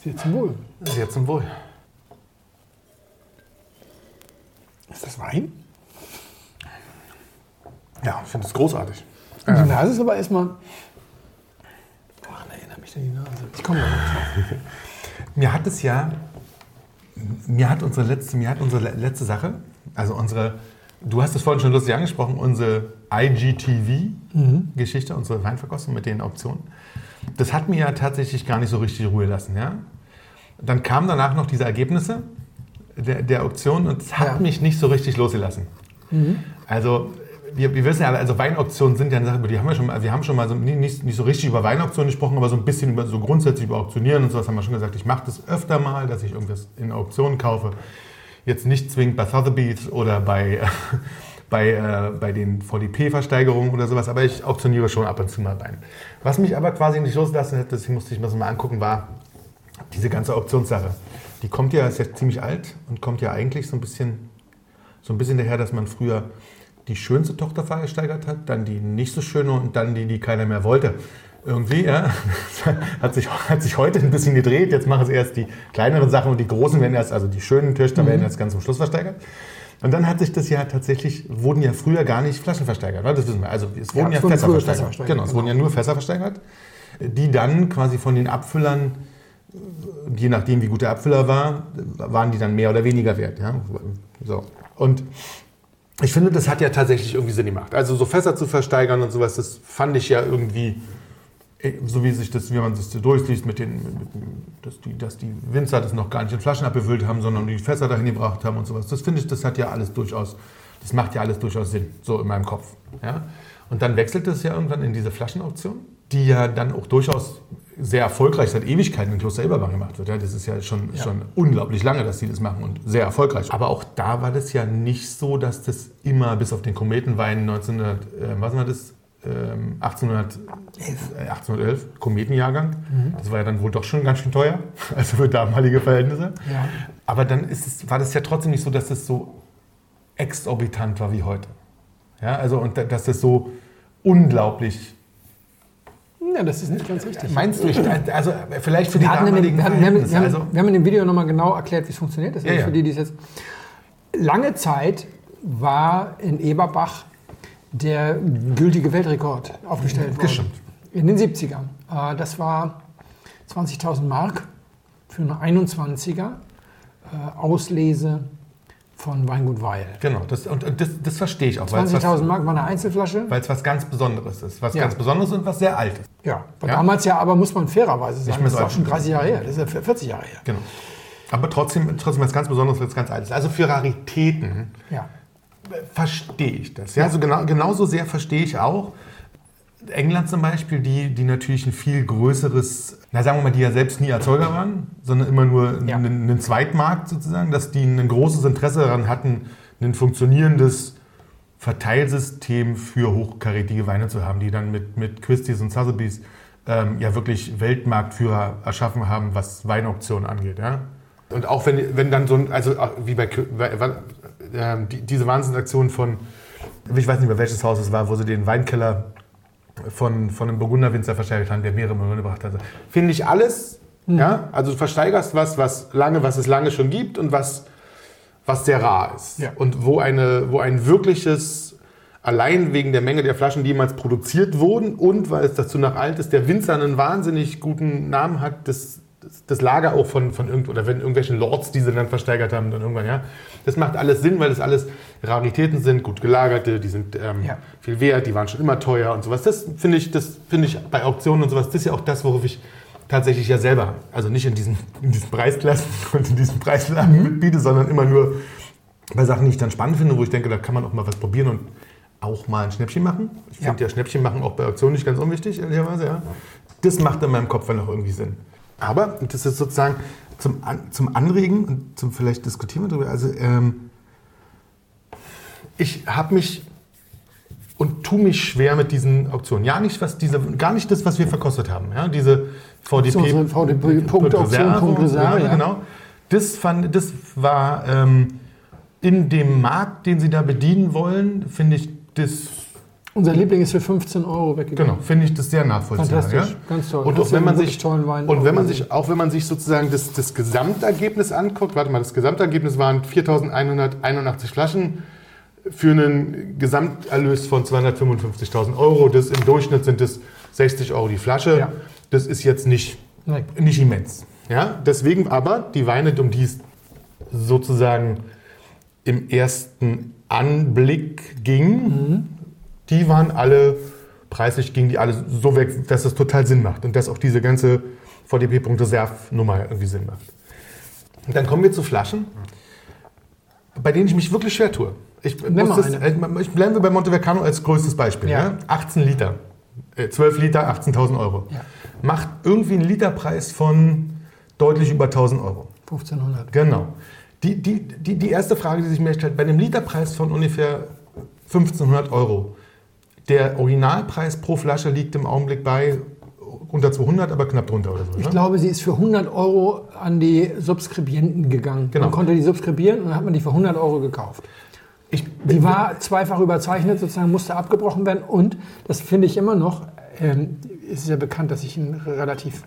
Sehr zum Wohl. Sehr zum Wohl. Ist das Wein? Ja, ich finde es großartig. Die Nase ist aber erstmal. Woran erinnert mich denn die Nase? Ich komme noch nicht drauf. <laughs> Mir hat es ja, mir hat unsere letzte, mir hat unsere letzte Sache, also unsere, du hast es vorhin schon lustig angesprochen, unsere IGTV-Geschichte, unsere Weinverkostung mit den Optionen, das hat mir ja tatsächlich gar nicht so richtig Ruhe lassen, ja. Dann kamen danach noch diese Ergebnisse der, der Auktion und es hat Ja. mich nicht so richtig losgelassen. Also wir, wir wissen ja, alle, also Weinauktionen sind ja eine Sache, über die haben wir schon mal, wir haben schon mal so, nicht, nicht so richtig über Weinauktionen gesprochen, aber so ein bisschen über, so grundsätzlich über Auktionieren und sowas haben wir schon gesagt. Ich mache das öfter mal, dass ich irgendwas in Auktionen kaufe. Jetzt nicht zwingend bei Sotheby's oder bei, <laughs> bei, äh, bei den VDP-Versteigerungen oder sowas, aber ich auktioniere schon ab und zu mal rein. Was mich aber quasi nicht losgelassen hat, deswegen musste ich mir das mal angucken, war diese ganze Auktionssache. Die kommt ja, ist ja ziemlich alt und kommt ja eigentlich so ein bisschen so ein bisschen daher, dass man früher die schönste Tochter versteigert hat, dann die nicht so schöne und dann die, die keiner mehr wollte. Irgendwie, ja, <laughs> hat sich, hat sich heute ein bisschen gedreht. Jetzt machen es erst die kleineren Sachen und die großen werden erst, also die schönen Töchter werden erst ganz zum Schluss versteigert. Und dann hat sich das ja tatsächlich, wurden ja früher gar nicht Flaschen versteigert, ne? das wissen wir. Also es wurden es ja, wurden Fässer versteigert. Fässer versteigert, Genau, es wurden ja nur Fässer versteigert, die dann quasi von den Abfüllern je nachdem, wie gut der Abfüller war, waren die dann mehr oder weniger wert. Ja? So. Und ich finde, das hat ja tatsächlich irgendwie Sinn gemacht. Also so Fässer zu versteigern und sowas, das fand ich ja irgendwie, eh, so wie sich das, wie man das durchliest, mit den, dass, die, dass die Winzer das noch gar nicht in Flaschen abgefüllt haben, sondern die Fässer dahin gebracht haben und sowas. Das finde ich, das hat ja alles durchaus, das macht ja alles durchaus Sinn, so in meinem Kopf. Ja? Und dann wechselt es ja irgendwann in diese Flaschenauktion, die ja dann auch durchaus sehr erfolgreich seit Ewigkeiten in Kloster Eberbach gemacht wird. Ja, das ist ja schon, schon unglaublich lange, dass sie das machen und sehr erfolgreich. Aber auch da war das ja nicht so, dass das immer bis auf den Kometenwein 1900, äh, was war das? Ähm, 1800, äh, 1811, Kometenjahrgang. Das war ja dann wohl doch schon ganz schön teuer, <laughs> also für damalige Verhältnisse. Ja. Aber dann ist es, war das ja trotzdem nicht so, dass das so exorbitant war wie heute. Ja, also und da- dass das so unglaublich. Ja, das ist nicht ganz richtig. Meinst du, also vielleicht für die Wir, damaligen wir, hatten, wir, haben, wir, haben, also, wir haben in dem Video nochmal genau erklärt, wie es funktioniert. Das ist Ja, ja. für die, die es jetzt. Lange Zeit war in Eberbach der gültige Weltrekord aufgestellt worden. In den 70ern. Äh, Das war 20.000 Mark für eine 21er äh, Auslese von Weingut Weil. Genau, das, und und das, das verstehe ich auch, weil es 20.000 was, Mark war eine Einzelflasche. weil es was ganz Besonderes ist. Was Ja. ganz Besonderes und was sehr Altes. Ja, Ja. damals ja, aber muss man fairerweise sagen, das ist auch schon 30 Jahre her, das ist ja 40 Jahre her. Genau. Aber trotzdem, trotzdem was ganz Besonderes, was ganz Altes. Also für Raritäten Ja. verstehe ich das. Ja, also genau, genauso sehr verstehe ich auch England zum Beispiel, die, die natürlich ein viel größeres, na sagen wir mal, die ja selbst nie Erzeuger waren, sondern immer nur Ja. einen, einen Zweitmarkt sozusagen, dass die ein großes Interesse daran hatten, ein funktionierendes Verteilsystem für hochkarätige Weine zu haben, die dann mit, mit Christie's und Sotheby's ähm, ja wirklich Weltmarktführer erschaffen haben, was Weinauktionen angeht. Ja? Und auch wenn, wenn dann so ein, also auch wie bei, bei äh, die, diese Wahnsinnsaktion von, ich weiß nicht mehr welches Haus es war, wo sie den Weinkeller von, von einem Burgunderwinzer versteigert haben, der mehrere Millionen gebracht hat. Finde ich alles, ja, also du versteigerst was, was lange, was es lange schon gibt und was, was sehr rar ist. Ja. Und wo, eine, wo ein wirkliches, allein wegen der Menge der Flaschen, die jemals produziert wurden und weil es dazu nach alt ist, der Winzer einen wahnsinnig guten Namen hat, das das, Lager auch von, von irgend, oder wenn irgendwelchen Lords, die sie dann versteigert haben, dann irgendwann, ja. Das macht alles Sinn, weil das alles Raritäten sind, gut gelagerte, die sind ähm, Ja. viel wert, die waren schon immer teuer und sowas. Das finde ich, das finde ich bei Auktionen und sowas, das ist ja auch das, worauf ich tatsächlich ja selber, also nicht in diesen, in diesen Preisklassen <laughs> und in diesen Preislagen mitbiete, sondern immer nur bei Sachen, die ich dann spannend finde, wo ich denke, da kann man auch mal was probieren und auch mal ein Schnäppchen machen. Ich Ja. finde ja Schnäppchen machen auch bei Auktionen nicht ganz unwichtig, ehrlicherweise. Ja. Das macht in meinem Kopf dann auch irgendwie Sinn. Aber das ist sozusagen zum, An zum Anregen und zum vielleicht diskutieren wir darüber. Also ähm, ich habe mich und tu mich schwer mit diesen Auktionen. Ja, nicht was diese, gar nicht das, was wir verkostet haben. Ja, diese VDP, Unsere VDP Punkt Auktion, Punkt Reserve, ja. genau. Das fand, das war ähm, in dem Markt, den sie da bedienen wollen, finde ich das Unser Liebling ist für 15 Euro weggegangen. Genau, finde ich das sehr nachvollziehbar. Fantastisch, ja? ganz toll. Und auch wenn man sich und wenn man sich auch wenn man sich sozusagen das, das Gesamtergebnis anguckt, warte mal, das Gesamtergebnis waren 4.181 Flaschen für einen Gesamterlös von 255.000 Euro. Das im Durchschnitt sind es 60 Euro die Flasche. Ja. Das ist jetzt nicht Nein. nicht immens. Ja? Deswegen aber die Weine, um die es sozusagen im ersten Anblick ging, die waren alle, preislich gingen die alle so weg, dass es total Sinn macht und dass auch diese ganze VDP.Reserve-Nummer irgendwie Sinn macht. Und dann kommen wir zu Flaschen, bei denen ich mich wirklich schwer tue. Ich, das, äh, ich bleiben wir bei Montevecano als größtes Beispiel. Ja. Ja. 18 Liter, äh, 12 Liter, 18.000 Euro. Ja. Macht irgendwie einen Literpreis von deutlich über 1.000 Euro. 1500. Genau. Die, die, die, die erste Frage, die sich mir stellt, bei einem Literpreis von ungefähr 1500 Euro, der Originalpreis pro Flasche liegt im Augenblick bei unter 200, aber knapp drunter oder so. Ich ne? glaube, sie ist für 100 Euro an die Subskribienten gegangen. Genau. Man konnte die subskribieren und dann hat man die für 100 Euro gekauft. Ich, Die war zweifach überzeichnet, sozusagen musste abgebrochen werden. Und das finde ich immer noch, ähm, es ist ja bekannt, dass ich ein relativ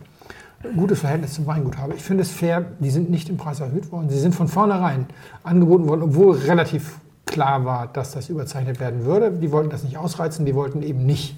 gutes Verhältnis zum Weingut habe. Ich finde es fair, die sind nicht im Preis erhöht worden. Sie sind von vornherein angeboten worden, obwohl relativ klar war, dass das überzeichnet werden würde. Die wollten das nicht ausreizen, die wollten eben nicht.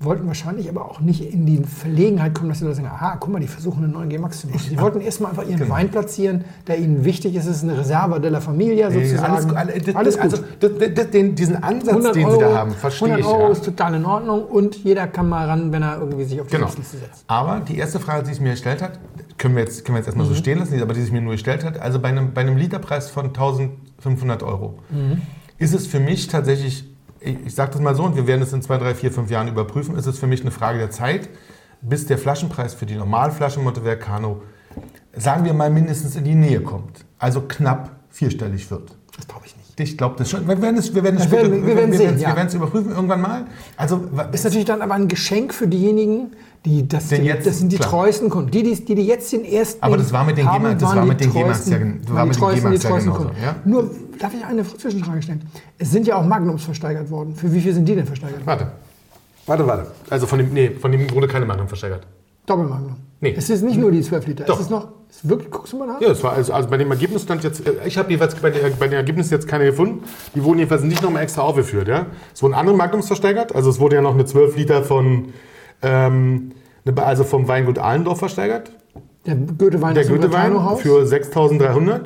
Wollten wahrscheinlich aber auch nicht in die Verlegenheit kommen, dass sie Leute sagen, aha, guck mal, die versuchen einen neuen G-Max zu machen. Sie wollten erstmal einfach ihren Genau. Wein platzieren, der ihnen wichtig ist. Es ist eine Reserva della Familia sozusagen. alles, gu- alle- das- Alles gut. Also, das, das, den, diesen Ansatz, 100 den Euro, Sie da haben, verstehe 100 ich. Euro ja. ist total in Ordnung und jeder kann mal ran, wenn er irgendwie sich auf die Genau. Liste setzt. Aber die erste Frage, die sich mir gestellt hat, können wir jetzt, können wir jetzt erstmal Mhm. so stehen lassen, aber die sich mir nur gestellt hat, also bei einem, bei einem Literpreis von 1500 Euro, Mhm. ist es für mich tatsächlich, ich, ich sage das mal so, und wir werden es in zwei, drei, vier, fünf Jahren überprüfen, ist es für mich eine Frage der Zeit, bis der Flaschenpreis für die Normalflasche Montevercano, sagen wir mal, mindestens in die Nähe kommt. Also knapp vierstellig wird. Das glaube ich nicht. Ich glaube das schon. Wir werden es, wir werden es später, wir- wir wir sehen, werden es- ja. wir überprüfen irgendwann mal. Also Ist natürlich dann aber ein Geschenk für diejenigen, die das, Den die, jetzt- das sind die klar. treuesten Kunden. Die, die, die, die jetzt den ersten. Aber das war mit den GEMA das waren war die mit den GEMAs ja war mit die den treuesten, ja genauso, ja? Nur, darf ich eine Zwischenfrage stellen? Es sind ja auch Magnums versteigert worden. Für wie viel sind die denn versteigert worden? Warte. Warte, warte. Also von dem, nee, von dem wurde keine Magnum versteigert. Doppelmagnum. Nee. Es ist nicht nur die 12 Liter. Doch. Es ist noch, ist wirklich, guckst du mal nach? Ja, es war also, also bei dem Ergebnis stand jetzt, äh, ich habe jeweils bei, der, bei den Ergebnissen jetzt keine gefunden. Die wurden jedenfalls nicht nochmal extra aufgeführt. Ja? Es wurden andere Magnums versteigert. Also es wurde ja noch eine 12 Liter von, ähm, also vom Weingut Ahlendorf versteigert. Der Goethe-Wein Der Goethe-Wein für 6.300.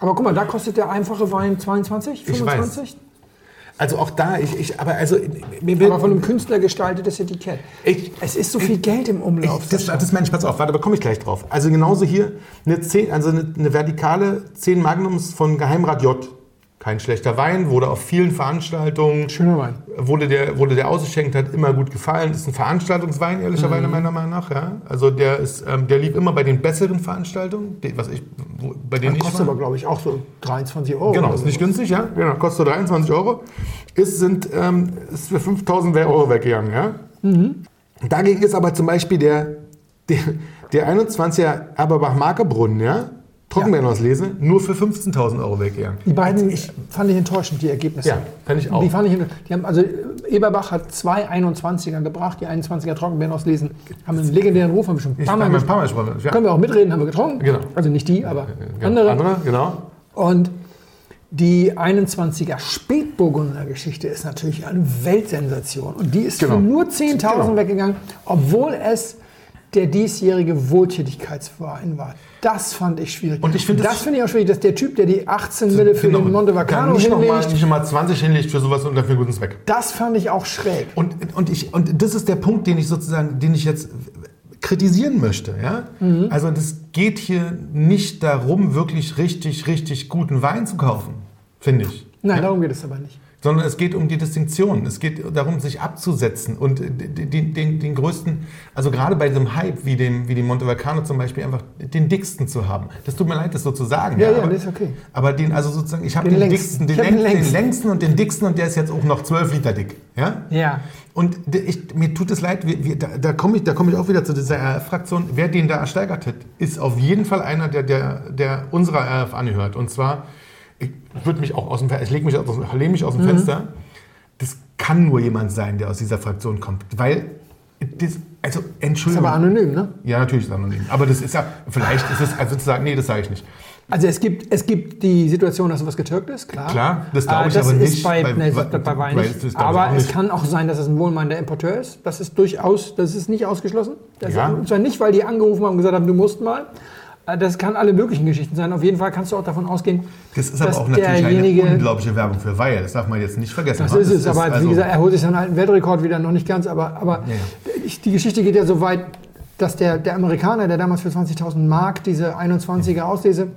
Aber guck mal, da kostet der einfache Wein 22, Ich 25. Also auch da, ich, ich aber also mir wird, Aber von einem Künstler gestaltetes Etikett. Ich- es ist so viel Geld im Umlauf. Ich, das, das meine ich, pass auf, warte, da komme ich gleich drauf. Also genauso hier eine, 10, also eine, eine vertikale 10 Magnums von Geheimrat J. Kein schlechter Wein, wurde auf vielen Veranstaltungen, Schöner Wein. wurde der, wurde der ausgeschenkt, hat immer gut gefallen. Ist ein Veranstaltungswein, ehrlicherweise Mhm. meiner Meinung nach. Ja? Also der, ist, ähm, der lief immer bei den besseren Veranstaltungen, die, was ich, wo, bei denen Das ich kostet war. aber, glaube ich, auch so 23 Euro. Genau, ist so. nicht günstig, ja. Genau, kostet 23 Euro. Ist, sind, ähm, ist für 5000 Euro weggegangen, ja. Dagegen ist aber zum Beispiel der, der, der 21er Eberbach Markebrunnen, ja, Trockenbeerenauslese, nur für 15.000 Euro weggegangen. Die beiden fand ich enttäuschend, die Ergebnisse. Ja, fand ich auch. Die fand ich, die haben, also Eberbach hat zwei 21er gebracht, die 21er Trockenbeeren auslesen, haben einen legendären Ruf, haben wir schon ein Ich paar Mal, ein gesprochen. paar Mal gesprochen. Ja. Können wir auch mitreden, haben wir getrunken. Genau. Also nicht die, aber Ja, andere. Andere, genau. Und die 21er Spätburgunder Geschichte ist natürlich eine Weltsensation. Und die ist Genau. für nur 10.000 Genau. weggegangen, obwohl es der diesjährige Wohltätigkeitsverein war. Das fand ich schwierig. Und ich finde das das- finde ich auch schwierig, dass der Typ, der die 18 Mille für Genau. den Monte Vacano nicht nochmal hinlegt, nicht noch mal 20 hinlegt für sowas und dafür guten Zweck. das fand ich auch schräg. Und, und, ich, und das ist der Punkt, den ich sozusagen, den ich jetzt kritisieren möchte. Ja? Mhm. Also das geht hier nicht darum, wirklich richtig, richtig guten Wein zu kaufen, finde ich. Nein, ja? darum geht es aber nicht. Sondern es geht um die Distinktion. Es geht darum, sich abzusetzen und den, den, den größten, also gerade bei diesem Hype wie dem, wie dem Monte Vulcano zum Beispiel, einfach den dicksten zu haben. Das tut mir leid, das so zu sagen. Ja, ja, aber, das ist okay. Aber den, also sozusagen, ich habe Den den, längsten. dicksten, den, längsten, den längsten. und den dicksten und der ist jetzt auch noch 12 Liter dick. Ja? Ja. Und ich, mir tut es leid, wir, wir, da, da komme ich, da komm ich auch wieder zu dieser RF-Fraktion. Wer den da ersteigert hat, ist auf jeden Fall einer, der, der, der unserer RF anhört. Und zwar, ich würde mich auch aus dem Fe- ich lege mich, aus, lehne mich aus Mhm. dem Fenster. Das kann nur jemand sein, der aus dieser Fraktion kommt. Weil, das, also, Ist Entschuldigung. aber anonym, ne? ja, natürlich ist es anonym. Aber das ist ja, vielleicht ist es, also zu sagen, nee, das sage ich nicht. Also es gibt, es gibt die Situation, dass sowas getürkt ist, klar. Klar, das glaube Äh, ich das aber ist nicht Bei, bei- nee, bei- bei, bei nicht. Aber auch es nicht. kann auch sein, dass es ein wohlmeinender Importeur ist. Das ist durchaus, das ist nicht ausgeschlossen. Das Ja. Zwar nicht, weil die angerufen haben und gesagt haben, du musst mal. Äh, Das kann alle möglichen Geschichten sein. Auf jeden Fall kannst du auch davon ausgehen, Das ist aber dass auch natürlich derjenige, eine unglaubliche Werbung für Weil. Das darf man jetzt nicht vergessen. Das ne? ist es, aber wie also- gesagt, er holt sich seinen alten Weltrekord wieder, noch nicht ganz, aber, aber Ja, Ich, die Geschichte geht ja so weit, dass der, der Amerikaner, der damals für 20.000 Mark diese 21er Auslese,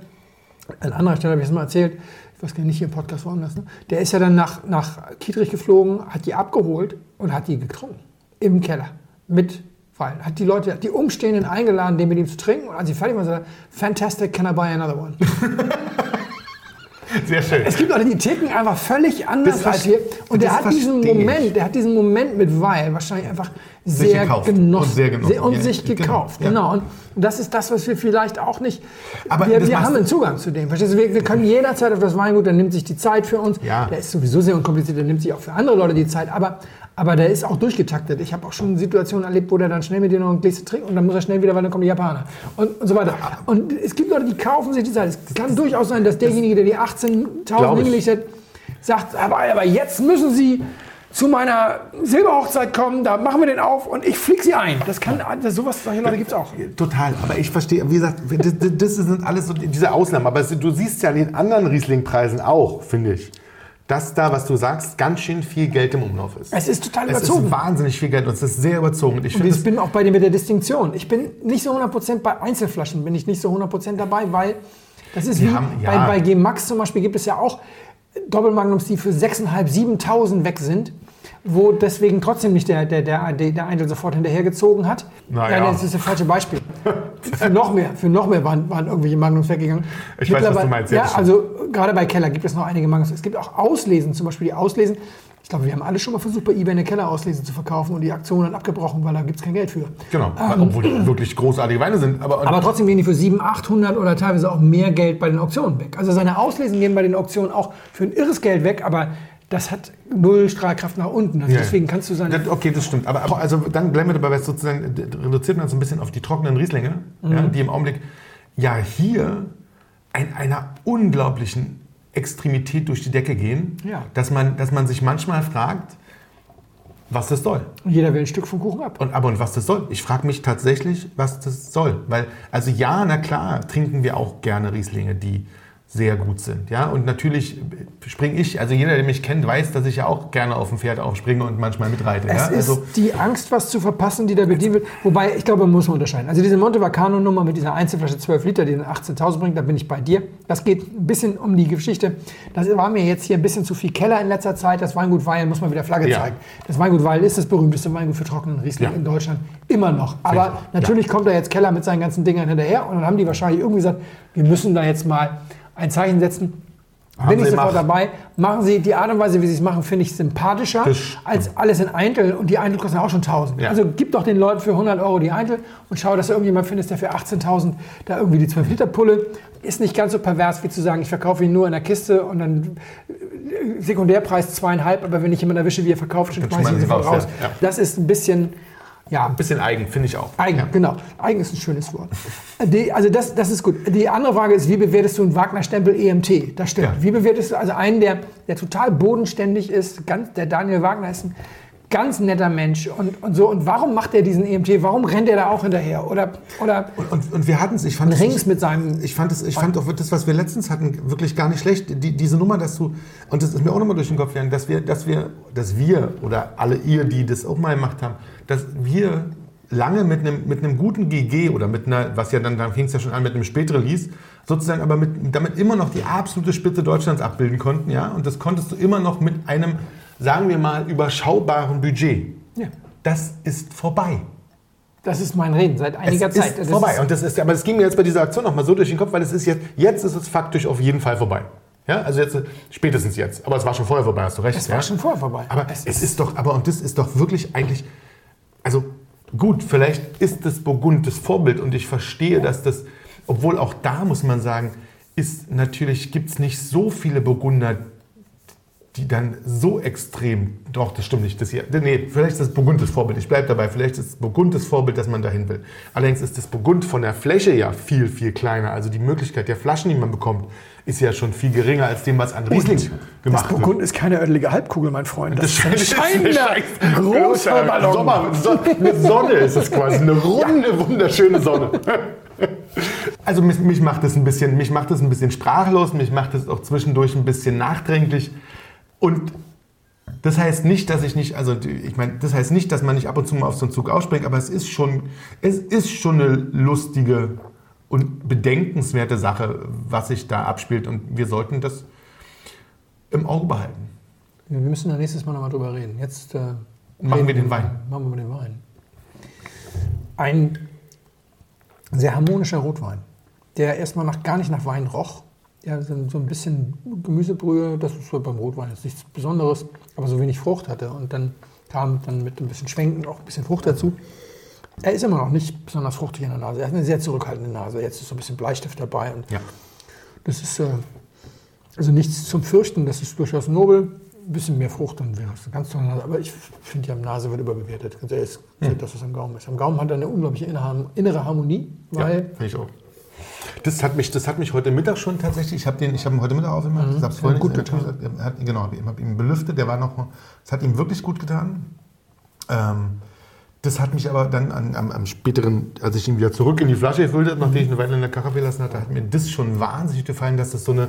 an anderer Stelle habe ich es mal erzählt, ich weiß gar nicht, hier im Podcast woanders, ne? der ist ja dann nach, nach Kietrich geflogen, hat die abgeholt und hat die getrunken. Im Keller. Mit Wein. Hat die Leute, die Umstehenden eingeladen, den mit ihm zu trinken und als sie fertig waren, sagt er, fantastic, can I buy another one? <laughs> Sehr schön. Es gibt Leute, die ticken einfach völlig anders Das als wir. Und der hat diesen ich. Moment, der hat diesen Moment mit Weil wahrscheinlich einfach sehr genossen. und sehr genossen. und Ja, sich genau, gekauft. ja. Genau. Und das ist das, was wir vielleicht auch nicht. Aber wir wir haben einen Zugang zu dem. Verstehst du? Wir, wir können jederzeit auf das Weingut, der nimmt sich die Zeit für uns. Ja. Der ist sowieso sehr unkompliziert, der nimmt sich auch für andere Leute die Zeit. Aber, aber der ist auch durchgetaktet. Ich habe auch schon Situationen erlebt, wo der dann schnell mit dir noch ein Gläschen trinkt und dann muss er schnell wieder, weil dann kommen die Japaner. Und, und so weiter. Und es gibt Leute, die kaufen sich die Zeit. Es kann durchaus sein, dass derjenige, der die 18.000 Glaub ich. hingelegt hat, sagt, aber, aber jetzt müssen Sie zu meiner Silberhochzeit kommen, da machen wir den auf und ich fliege Sie ein. Das kann, das, sowas, solche Leute gibt es auch. Total, aber ich verstehe, wie gesagt, das, das sind alles so diese Ausnahmen. Aber du siehst ja an den anderen Riesling-Preisen auch, finde ich, dass da, was du sagst, ganz schön viel Geld im Umlauf ist. Es ist total Es überzogen. ist wahnsinnig viel Geld und es ist sehr überzogen. Und ich Und ich bin auch bei dir mit der Distinktion. Ich bin nicht so 100% bei Einzelflaschen, bin ich nicht so 100% dabei, weil das ist Die wie haben- ja. bei, bei G-Max zum Beispiel gibt es ja auch Doppelmagnums, die für 6.500, 7.000 weg sind, wo deswegen trotzdem nicht der, der, der, der Eindl sofort hinterhergezogen hat. Na ja. Nein, das ist das falsche Beispiel. für noch mehr, für noch mehr waren, waren irgendwelche Magnums weggegangen. Ich weiß, was du meinst, ja, also gerade bei Keller gibt es noch einige Magnums. Es gibt auch Auslesen, zum Beispiel die Auslesen. Ich glaube, wir haben alle schon mal versucht, bei eBay eine Keller-Auslese zu verkaufen und die Aktion dann abgebrochen, weil da gibt es kein Geld für. genau, obwohl die wirklich großartige Weine sind. Aber, Aber trotzdem gehen die für 700, 800 oder teilweise auch mehr Geld bei den Auktionen weg. Also seine Auslesen gehen bei den Auktionen auch für ein irres Geld weg, aber das hat null Strahlkraft nach unten. Also Ja. deswegen kannst du. Das, okay, das stimmt. Aber, aber also dann bleiben wir dabei, sozusagen reduziert man so ein bisschen auf die trockenen Rieslinge, Mhm. ja, die im Augenblick ja hier in einer unglaublichen Extremität durch die Decke gehen, Ja. dass, man, dass man sich manchmal fragt, was das soll. Jeder will ein Stück vom Kuchen ab. Und, aber und was das soll? Ich frage mich tatsächlich, was das soll. Weil, also ja, na klar, trinken wir auch gerne Rieslinge, die sehr gut sind. Ja? Und natürlich springe ich, also jeder, der mich kennt, weiß, dass ich ja auch gerne auf dem Pferd aufspringe und manchmal mitreite. Es ja? ist also, die Angst, was zu verpassen, die da bedient wird. Wobei, ich glaube, man muss man unterscheiden. Also diese Monte Vacano-Nummer mit dieser Einzelflasche 12 Liter, die den 18.000 bringt, da bin ich bei dir. Das geht ein bisschen um die Geschichte. Das war mir jetzt hier ein bisschen zu viel Keller in letzter Zeit. Das Weingut Weil muss man wieder Flagge Ja. zeigen. Das Weingut Weil ist das berühmteste Weingut für trockenen Riesling Ja. in Deutschland. Immer noch. Aber natürlich kommt da jetzt Keller mit seinen ganzen Dingern hinterher und dann haben die wahrscheinlich irgendwie gesagt, wir müssen da jetzt mal ein Zeichen setzen. Haben Bin ich sie sofort gemacht. dabei. Machen Sie die Art und Weise, wie Sie es machen, finde ich sympathischer als alles in Eintel. Und die Eintel kosten ja auch schon 1000. Ja. Also gib doch den Leuten für 100 Euro die Eintel und schau, dass du irgendjemand findest, der für 18.000 da irgendwie die 12 Liter Pulle. Ist nicht ganz so pervers, wie zu sagen, ich verkaufe ihn nur in der Kiste und dann äh, Sekundärpreis zweieinhalb, aber wenn ich jemanden erwische, wie er verkauft, dann schmeiße ich ihn raus. Ja. Das ist ein bisschen, ja, ein bisschen eigen, finde ich auch. Eigen, Ja. genau. Eigen ist ein schönes Wort. Die, also das, das ist gut. Die andere Frage ist, wie bewertest du einen Wagner-Stempel EMT? Das stimmt. Ja. Wie bewertest du also einen, der, der total bodenständig ist? Ganz, der Daniel Wagner ist ein ganz netter Mensch und, und so. Und warum macht er diesen EMT? Warum rennt er da auch hinterher? Oder, oder Und, und, und wir hatten es, ich fand es, rings mit seinem. ich fand es, ich fand auch das, was wir letztens hatten, wirklich gar nicht schlecht. Die, diese Nummer, dass du, und das ist mir auch nochmal durch den Kopf gegangen, dass wir, dass wir, dass wir oder alle ihr, die das auch mal gemacht haben, dass wir lange mit einem, mit einem guten GG oder mit einer, was ja dann, dann fing es ja schon an mit einem späteren Release, sozusagen aber mit, damit immer noch die absolute Spitze Deutschlands abbilden konnten, ja, und das konntest du immer noch mit einem, sagen wir mal, überschaubaren Budget. Ja. Das ist vorbei. Das ist mein Reden seit einiger es Zeit. Ist Das vorbei. und das ist, aber das ging mir jetzt bei dieser Aktion noch mal so durch den Kopf, weil es ist jetzt, jetzt ist es faktisch auf jeden Fall vorbei. Ja, also jetzt, spätestens jetzt. Aber es war schon vorher vorbei, hast du recht. Es ja? war schon vorher vorbei. Aber es, ist doch, aber und das ist doch wirklich eigentlich, also gut, vielleicht ist das Burgund das Vorbild und ich verstehe, dass das, obwohl auch da muss man sagen, ist natürlich, gibt es nicht so viele Burgunder, die dann so extrem, doch, das stimmt nicht, das hier, nee, vielleicht ist das Burgund das Vorbild, ich bleibe dabei, vielleicht ist das Burgund das Vorbild, dass man dahin will. Allerdings ist das Burgund von der Fläche ja viel, viel kleiner, also die Möglichkeit der Flaschen, die man bekommt, ist ja schon viel geringer als dem, was an Riesling das gemacht wird. Burgund ist keine örtliche Halbkugel, mein Freund. Das, <laughs> ist ein ist ein großer Ballon. Sommer, so, eine Sonne ist es quasi, eine runde, wunderschöne Sonne. <laughs> Also mich, mich, macht das ein bisschen, mich macht das ein bisschen sprachlos, mich macht das auch zwischendurch ein bisschen nachdenklich. Und das heißt nicht, dass ich nicht, also ich meine, das heißt nicht, dass man nicht ab und zu mal auf so einen Zug ausspringt, aber es ist schon, es ist schon eine lustige und bedenkenswerte Sache, was sich da abspielt. Und wir sollten das im Auge behalten. Wir müssen da nächstes Mal nochmal drüber reden. Jetzt äh, Machen reden wir den Wein. Machen wir den Wein. Ein sehr harmonischer Rotwein, der erstmal nach, gar nicht nach Wein roch. Ja, so ein bisschen Gemüsebrühe, das ist so beim Rotwein jetzt nichts Besonderes, aber so wenig Frucht hatte. Und dann kam dann mit ein bisschen Schwenken auch ein bisschen Frucht dazu. Er ist immer noch nicht besonders fruchtig in der Nase. Er hat eine sehr zurückhaltende Nase. Jetzt ist so ein bisschen Bleistift dabei. Und Ja. das ist äh, also nichts zum Fürchten, das ist durchaus nobel. Ein bisschen mehr Frucht, dann wäre es eine ganz tolle Nase. Aber ich finde, die Nase wird überbewertet. Ganz ehrlich, Hm. das, was am Gaumen ist. Am Gaumen hat er eine unglaubliche innere Harmonie, Ja, weil finde ich auch. Das hat, mich, das hat mich heute Mittag schon tatsächlich, ich habe hab ihn heute Mittag aufgemacht, ich habe es vorhin gut getan. hat, genau, ich habe ihn belüftet, der war noch, das hat ihm wirklich gut getan. Ähm, das hat mich aber dann an, am, am späteren, als ich ihn wieder zurück in die Flasche gefüllt habe, nachdem ich eine Weile in der Karaffe gelassen hatte, hat mir das schon wahnsinnig gefallen, dass das so eine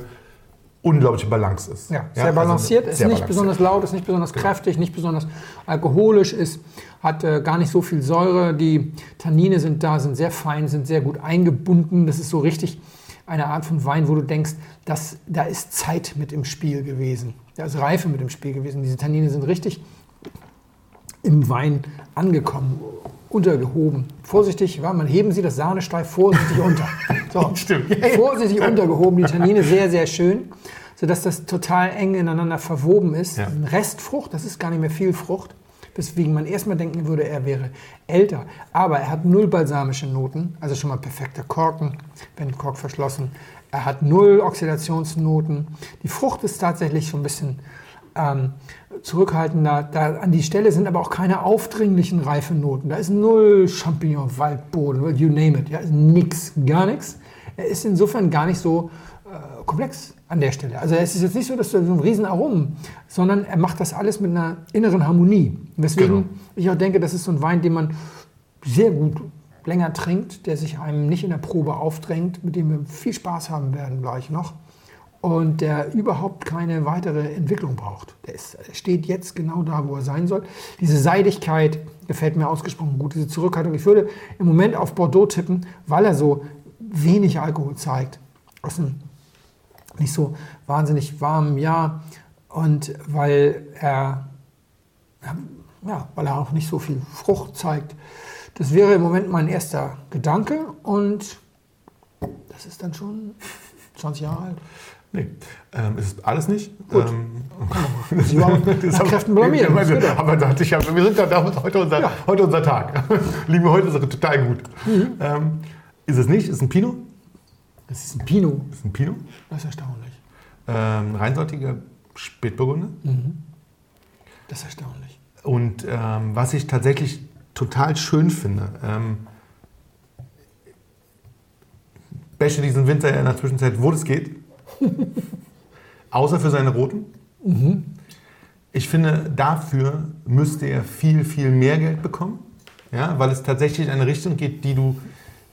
unglaubliche Balance ist. Ja, sehr also balanciert, ist sehr nicht balanciert. besonders laut, ist nicht besonders kräftig, nicht besonders alkoholisch, ist, hat äh, gar nicht so viel Säure. Die Tannine sind da, sind sehr fein, sind sehr gut eingebunden. Das ist so richtig eine Art von Wein, wo du denkst, dass, da ist Zeit mit im Spiel gewesen. Da ist Reife mit im Spiel gewesen. Diese Tannine sind richtig im Wein angekommen, untergehoben. Vorsichtig, ja, man heben Sie das Sahnesteif vorsichtig unter. <laughs> So, Stimmt. Vorsichtig untergehoben, die Tannine sehr, sehr schön, sodass das total eng ineinander verwoben ist. Ja. Restfrucht, das ist gar nicht mehr viel Frucht, weswegen man erstmal denken würde, er wäre älter. Aber er hat null balsamische Noten, also schon mal perfekter Korken, wenn Kork verschlossen. Er hat null Oxidationsnoten. Die Frucht ist tatsächlich so ein bisschen ähm, zurückhaltender. Da an die Stelle sind aber auch keine aufdringlichen Reifenoten. Da ist null Champignon, Waldboden, you name it. Ja, ist nix, gar nichts. Er ist insofern gar nicht so äh, komplex an der Stelle. Also es ist jetzt nicht so, dass du so ein riesen Aromen, sondern er macht das alles mit einer inneren Harmonie. Weswegen Genau. ich auch denke, das ist so ein Wein, den man sehr gut länger trinkt, der sich einem nicht in der Probe aufdrängt, mit dem wir viel Spaß haben werden gleich noch und der überhaupt keine weitere Entwicklung braucht. Der, ist, steht jetzt genau da, wo er sein soll. Diese Seidigkeit gefällt mir ausgesprochen gut, diese Zurückhaltung. Ich würde im Moment auf Bordeaux tippen, weil er so wenig Alkohol zeigt. Aus einem nicht so wahnsinnig warmen Jahr und weil er, ja, weil er auch nicht so viel Frucht zeigt. Das wäre im Moment mein erster Gedanke und das ist dann schon 20 Jahre alt. Nee, ähm, ist alles nicht. Gut. Ähm, <laughs> Sie war nach <laughs> Kräften blamieren. aber, dachte ich, ja, wir sind ja da, heute unser, Ja. heute unser Tag. <laughs> Liegen wir heute ist total gut. Ähm, ist es nicht? Ist ein Pinot? Das ist ein Pinot. Ist ein Pinot? Das ist erstaunlich. Ähm, reinsortiger Spätburgunder. Das ist erstaunlich. Und ähm, was ich tatsächlich total schön finde, ähm, bäsche diesen Winter in der Zwischenzeit, wo das geht. <laughs> Außer für seine Roten. ich finde, dafür müsste er viel, viel mehr Geld bekommen, ja, weil es tatsächlich in eine Richtung geht, die du,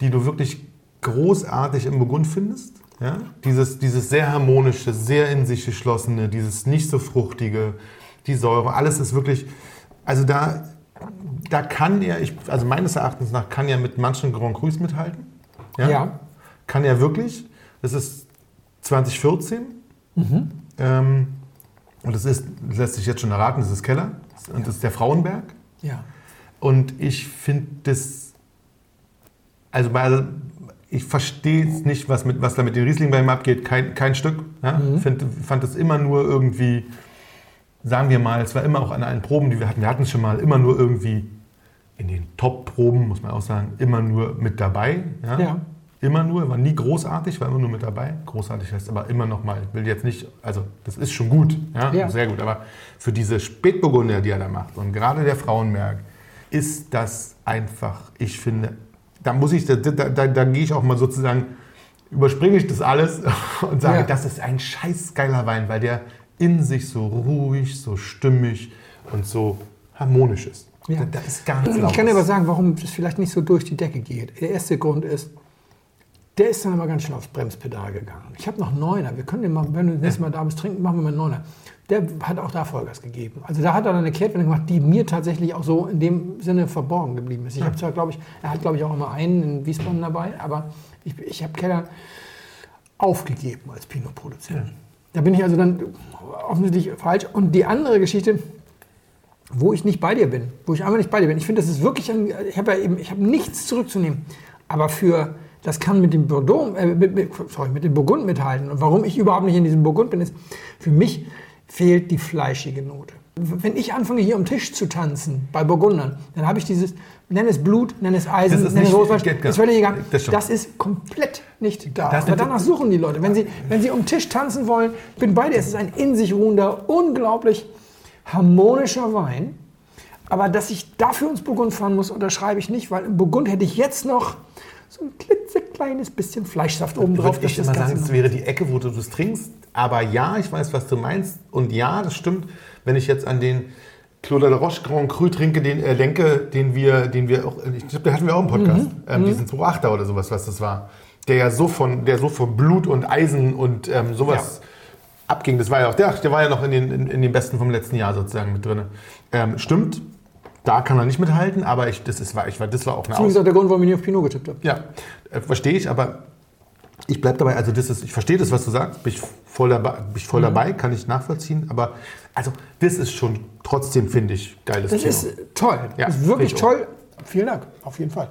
die du wirklich großartig im Burgund findest. Ja? Dieses, dieses sehr harmonische, sehr in sich geschlossene, dieses nicht so fruchtige, die Säure, alles ist wirklich, also da, da kann er, ich, also meines Erachtens nach, kann er mit manchen Grand Crus mithalten. Ja. Ja. Kann er wirklich. Das ist 2014. Ähm, und das ist, das lässt sich jetzt schon erraten, das ist Keller. Und das ist der Frauenberg. Ja. Und ich finde das, also bei, ich verstehe es nicht, was, mit, was da mit den Riesling bei ihm abgeht, kein, kein Stück. Ja? Find, fand es immer nur irgendwie, sagen wir mal, es war immer auch an allen Proben, die wir hatten, wir hatten es schon mal, immer nur irgendwie in den Top-Proben, muss man auch sagen, immer nur mit dabei. Ja? Ja. Immer nur, war nie großartig, war immer nur mit dabei. Großartig heißt aber immer noch mal, ich will jetzt nicht, also das ist schon gut, ja, Ja. sehr gut, aber für diese Spätburgunder, die er da macht und gerade der Frauenberg, ist das einfach, ich finde, da muss ich, da, da, da, da gehe ich auch mal sozusagen, überspringe ich das alles <laughs> und sage, Ja. das ist ein scheiß geiler Wein, weil der in sich so ruhig, so stimmig und so harmonisch ist. Ja. Da, ist gar nichts Ich kann aber sagen, warum es vielleicht nicht so durch die Decke geht. Der erste Grund ist, der ist dann aber ganz schön aufs Bremspedal gegangen. Ich habe noch Neuner. Wir können den mal, wenn du das nächste Mal da bist, trinken, machen wir mal einen Neuner. Der hat auch da Vollgas gegeben. Also da hat er dann eine Kehrtwende gemacht, die mir tatsächlich auch so in dem Sinne verborgen geblieben ist. Ich habe zwar, glaube ich, er hat, glaube ich, auch immer einen in Wiesbaden dabei, aber ich, ich habe Keller aufgegeben als Pinot-Produzent. Da bin ich also dann offensichtlich falsch. Und die andere Geschichte, wo ich nicht bei dir bin, wo ich einfach nicht bei dir bin. Ich finde, das ist wirklich, ein, ich habe ja eben, ich habe nichts zurückzunehmen. Aber für, das kann mit dem Bordeaux, äh, mit, mit, sorry, mit dem Burgund mithalten. Und warum ich überhaupt nicht in diesem Burgund bin, ist, für mich fehlt die fleischige Note. Wenn ich anfange, hier am Tisch zu tanzen, bei Burgundern, dann habe ich dieses, nenn es Blut, nenn es Eisen, Das ist nenn es gar- ist völlig egal. das. Das ist komplett nicht da. Das Aber danach suchen die Leute. Wenn sie, wenn sie um Tisch tanzen wollen, ich bin bei dir, es ist ein in sich ruhender, unglaublich harmonischer Wein. Aber dass ich dafür ins Burgund fahren muss, unterschreibe ich nicht, weil im Burgund hätte ich jetzt noch so ein klitzekleines bisschen Fleischsaft oben drauf. Würde ich immer sagen, es wäre die Ecke, wo du das trinkst. Aber ja, ich weiß, was du meinst. Und ja, das stimmt. Wenn ich jetzt an den Claude de Roche Grand Cru trinke, den äh, lenke, den wir, den wir auch, ich glaube, den hatten wir auch im Podcast, Mhm. ähm, diesen 2.8er oder sowas, was das war. Der ja so von, der so von Blut und Eisen und ähm, sowas abging. Das war ja auch der, der war ja noch in den, in, in den besten vom letzten Jahr sozusagen mit drin. Ähm, stimmt, da kann er nicht mithalten, aber ich, das, ist, war, ich, war- das war auch eine ist auch der Grund, warum ich nicht auf Pinot getippt habe. ja, äh, verstehe ich, aber ich bleibe dabei, also das ist, ich verstehe das, was du sagst, bin ich voll dabei, bin ich Mhm. voll dabei kann ich nachvollziehen, aber also das ist schon trotzdem, finde ich, geiles Das Thema. ist toll. Ja, das ist wirklich ich auch. toll. Vielen Dank, auf jeden Fall.